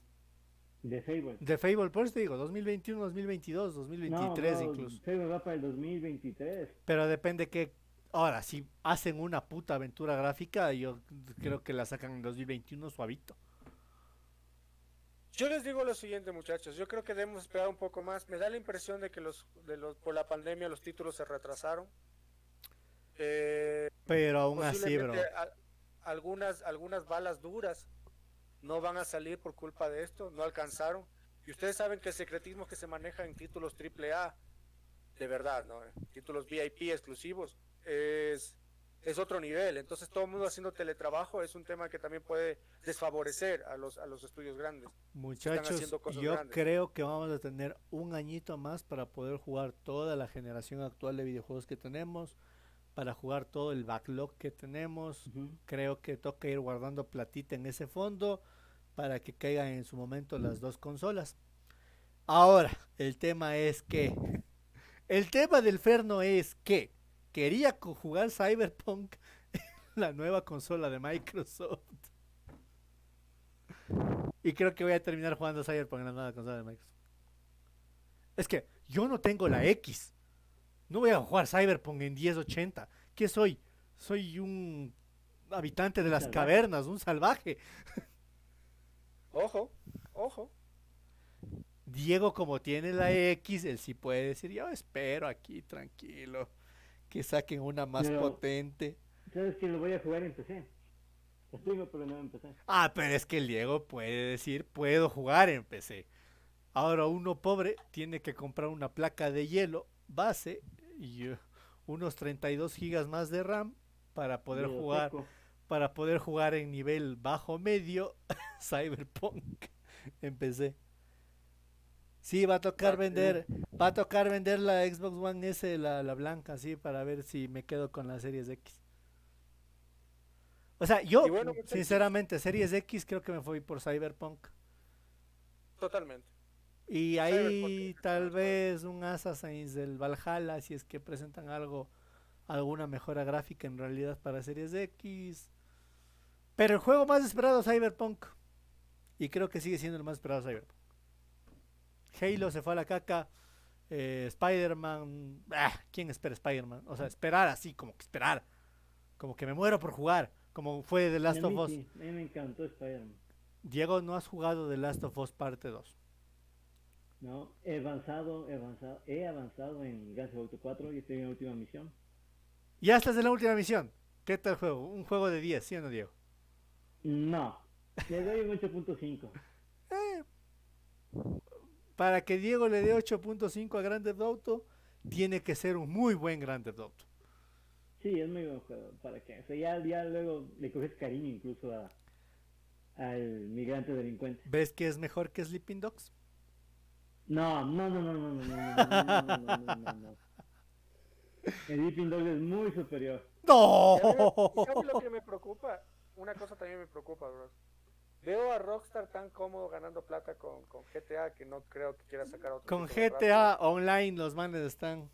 De Fable. De Fable, por eso te digo, 2021, 2022, 2023 no, no, incluso. Fable va para el 2023. Pero depende que... Ahora, si hacen una puta aventura gráfica, yo creo que la sacan en 2021 suavito. Yo les digo lo siguiente, muchachos. Yo creo que debemos esperar un poco más. Me da la impresión de que los, de los por la pandemia los títulos se retrasaron. Eh, Pero aún así, bro. a- algunas, algunas balas duras no van a salir por culpa de esto, no alcanzaron. Y ustedes saben que el secretismo que se maneja en títulos AAA, de verdad, ¿no? títulos VIP exclusivos, es, es otro nivel. Entonces todo el mundo haciendo teletrabajo es un tema que también puede desfavorecer a los, a los estudios grandes. Muchachos, yo grandes. creo que vamos a tener un añito más para poder jugar toda la generación actual de videojuegos que tenemos, para jugar todo el backlog que tenemos. Creo que toca ir guardando platita en ese fondo para que caigan en su momento las dos consolas. Ahora, el tema es que el tema del Ferno es que quería jugar Cyberpunk en la nueva consola de Microsoft. Y creo que voy a terminar jugando Cyberpunk en la nueva consola de Microsoft. Es que yo no tengo la X. No voy a jugar Cyberpunk en 1080. ¿Qué soy? Soy un habitante de las Salvaje. cavernas, un salvaje. Ojo, ojo. Diego, como tiene la X, él sí puede decir, yo espero aquí, tranquilo, que saquen una más Pero- potente. ¿Sabes que lo voy a jugar en PC? Estoy pero no en PC. Ah, pero es que el Diego puede decir, puedo jugar en PC. Ahora uno pobre tiene que comprar una placa de hielo base y eh, unos 32 gigas más de RAM para poder jugar. Para poder jugar en nivel bajo medio Cyberpunk en PC. Sí, va a tocar vender, va a tocar vender la Xbox One S, la, la blanca, sí, para ver si me quedo con la Series X. O sea, yo, bueno, sinceramente, Series X creo que me fui por Cyberpunk. Totalmente. Y ahí tal vez un Assassin's del Valhalla, si es que presentan algo, alguna mejora gráfica en realidad para Series X. Pero el juego más esperado es Cyberpunk. Y creo que sigue siendo el más esperado Cyberpunk. Halo se fue a la caca. eh, Spider-Man. ah, ¿Quién espera Spider-Man? O sea, esperar así, como que esperar. Como que me muero por jugar. Como fue The Last a of Us. sí, a mí me encantó Spider-Man. Diego, no has jugado The Last of Us parte 2. No, he avanzado, he avanzado, he avanzado en Grand Theft Auto 4 y estoy en la última misión. Ya estás en la última misión. ¿Qué tal el juego? Un juego de 10, ¿sí o no, Diego? No, le doy un 8.5. Para que Diego le dé 8.5 a Grand Theft Auto, tiene que ser un muy buen Grand Theft Auto. Sí, es muy buen juego. ¿Para qué? O sea, ya, ya luego le coges cariño incluso a, al migrante delincuente. ¿Ves que es mejor que Sleeping Dogs? No, no, no, no, no, no, no, no, no, no, no, no, no, no. El Sleeping Dog es muy superior. ¡No! ¿Y sabe- y sabe lo que me preocupa? Una cosa también me preocupa, bro. Veo a Rockstar tan cómodo ganando plata con, con GTA que no creo que quiera sacar otro Con GTA Online los manes están...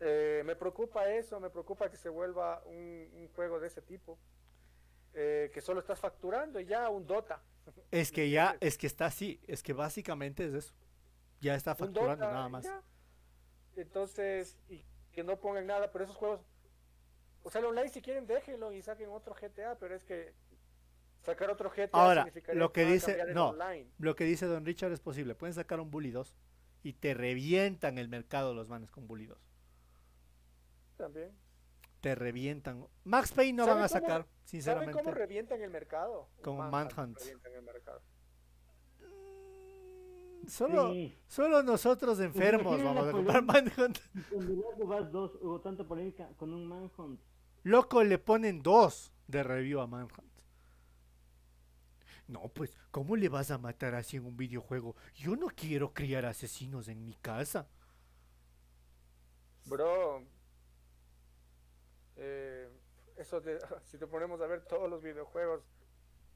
Eh, me preocupa eso, me preocupa que se vuelva un, un juego de ese tipo. eh, que solo estás facturando y ya un Dota. Es que ya, es que está así, es que básicamente es eso. Ya está facturando Dota nada más. ya. Entonces, y que no pongan nada, pero esos juegos. O sea, el online si quieren déjenlo y saquen otro GTA, pero es que sacar otro GTA Ahora, significaría lo que dice, no, online. lo que dice Don Richard es posible. Pueden sacar un Bully 2 y te revientan el mercado los manes con Bully 2. También. Te revientan. Max Payne no ¿Sabe van a cómo- sacar, ¿Saben sinceramente. cómo revientan el mercado? Con Manhunt mercado. Solo, Sí. solo nosotros enfermos vamos a comprar Manhunt. Con The Last of Us 2 hubo tanta polémica con un Manhunt. Loco, le ponen dos de review a Manhunt. No, pues, ¿cómo le vas a matar así en un videojuego? Yo no quiero criar asesinos en mi casa. Bro, eh, eso de, si te ponemos a ver todos los videojuegos,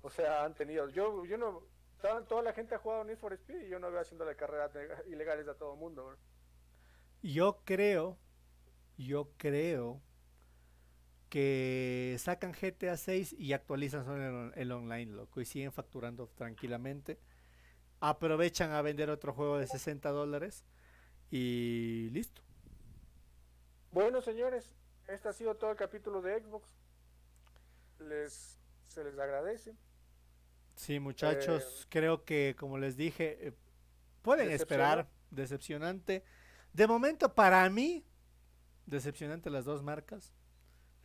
o sea, han tenido, yo, yo no, toda, toda la gente ha jugado Need for Speed y yo no veo haciéndole carreras ilegales a todo el mundo, bro. Yo creo, yo creo que sacan GTA 6 y actualizan solo el, on- el online, loco, y siguen facturando tranquilamente. Aprovechan a vender otro juego de 60 dólares y listo. Bueno, señores, este ha sido todo el capítulo de Xbox. Les, se les agradece. Sí, muchachos, creo que como les dije, eh, pueden esperar, decepcionante. De momento, para mí, decepcionante las dos marcas.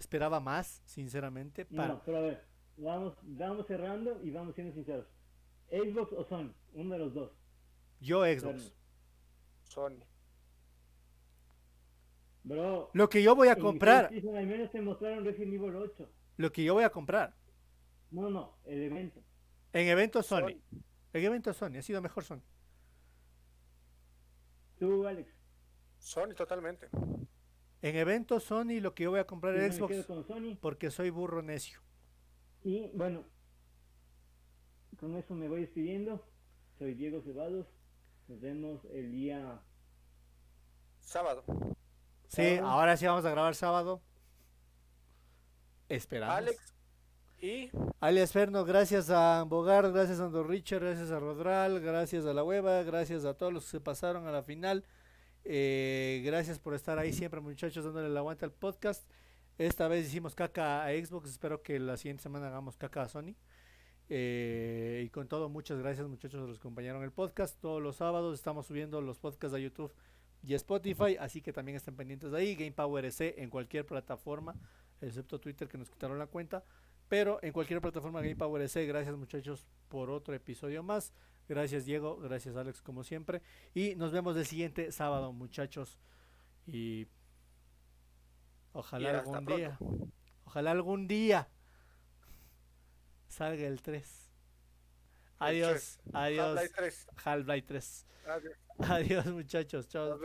Esperaba más, sinceramente. Para... No, pero a ver, vamos, vamos cerrando y vamos siendo sinceros. Xbox o Sony, uno de los dos. Yo Xbox. Sony. Bro, Lo que yo voy a comprar, al menos te mostraron Resident Evil 8. lo que yo voy a comprar. No, no, el evento. En eventos Sony. Sony. En eventos Sony, ha sido mejor Sony. Tú, Alex. Sony totalmente. En eventos Sony lo que yo voy a comprar es Xbox con Sony. porque soy burro necio. Y bueno, con eso me voy despidiendo. Soy Diego Cebados. Nos vemos el día. Sábado. Sí, Sábado. ahora sí vamos a grabar sábado. Esperamos. Alex y Alias Ferno, gracias a Bogart, gracias a Don Richard, gracias a Rodral, gracias a la hueva, gracias a todos los que se pasaron a la final. Eh, gracias por estar ahí siempre, muchachos, dándole la aguanta al podcast. Esta vez hicimos caca a Xbox, espero que la siguiente semana hagamos caca a Sony. Eh, y con todo, muchas gracias muchachos los que acompañaron el podcast. Todos los sábados estamos subiendo los podcasts a YouTube y Spotify, así que también estén pendientes de ahí. Game Power EC en cualquier plataforma, excepto Twitter que nos quitaron la cuenta. Pero en cualquier plataforma Game Power EC, gracias muchachos por otro episodio más. Gracias Diego, gracias Alex como siempre. Y nos vemos el siguiente sábado muchachos. Y ojalá Y algún día, ojalá algún día salga el 3. Adiós, adiós. Half-Life 3. Half-Life 3. Adiós. Adiós muchachos, chao.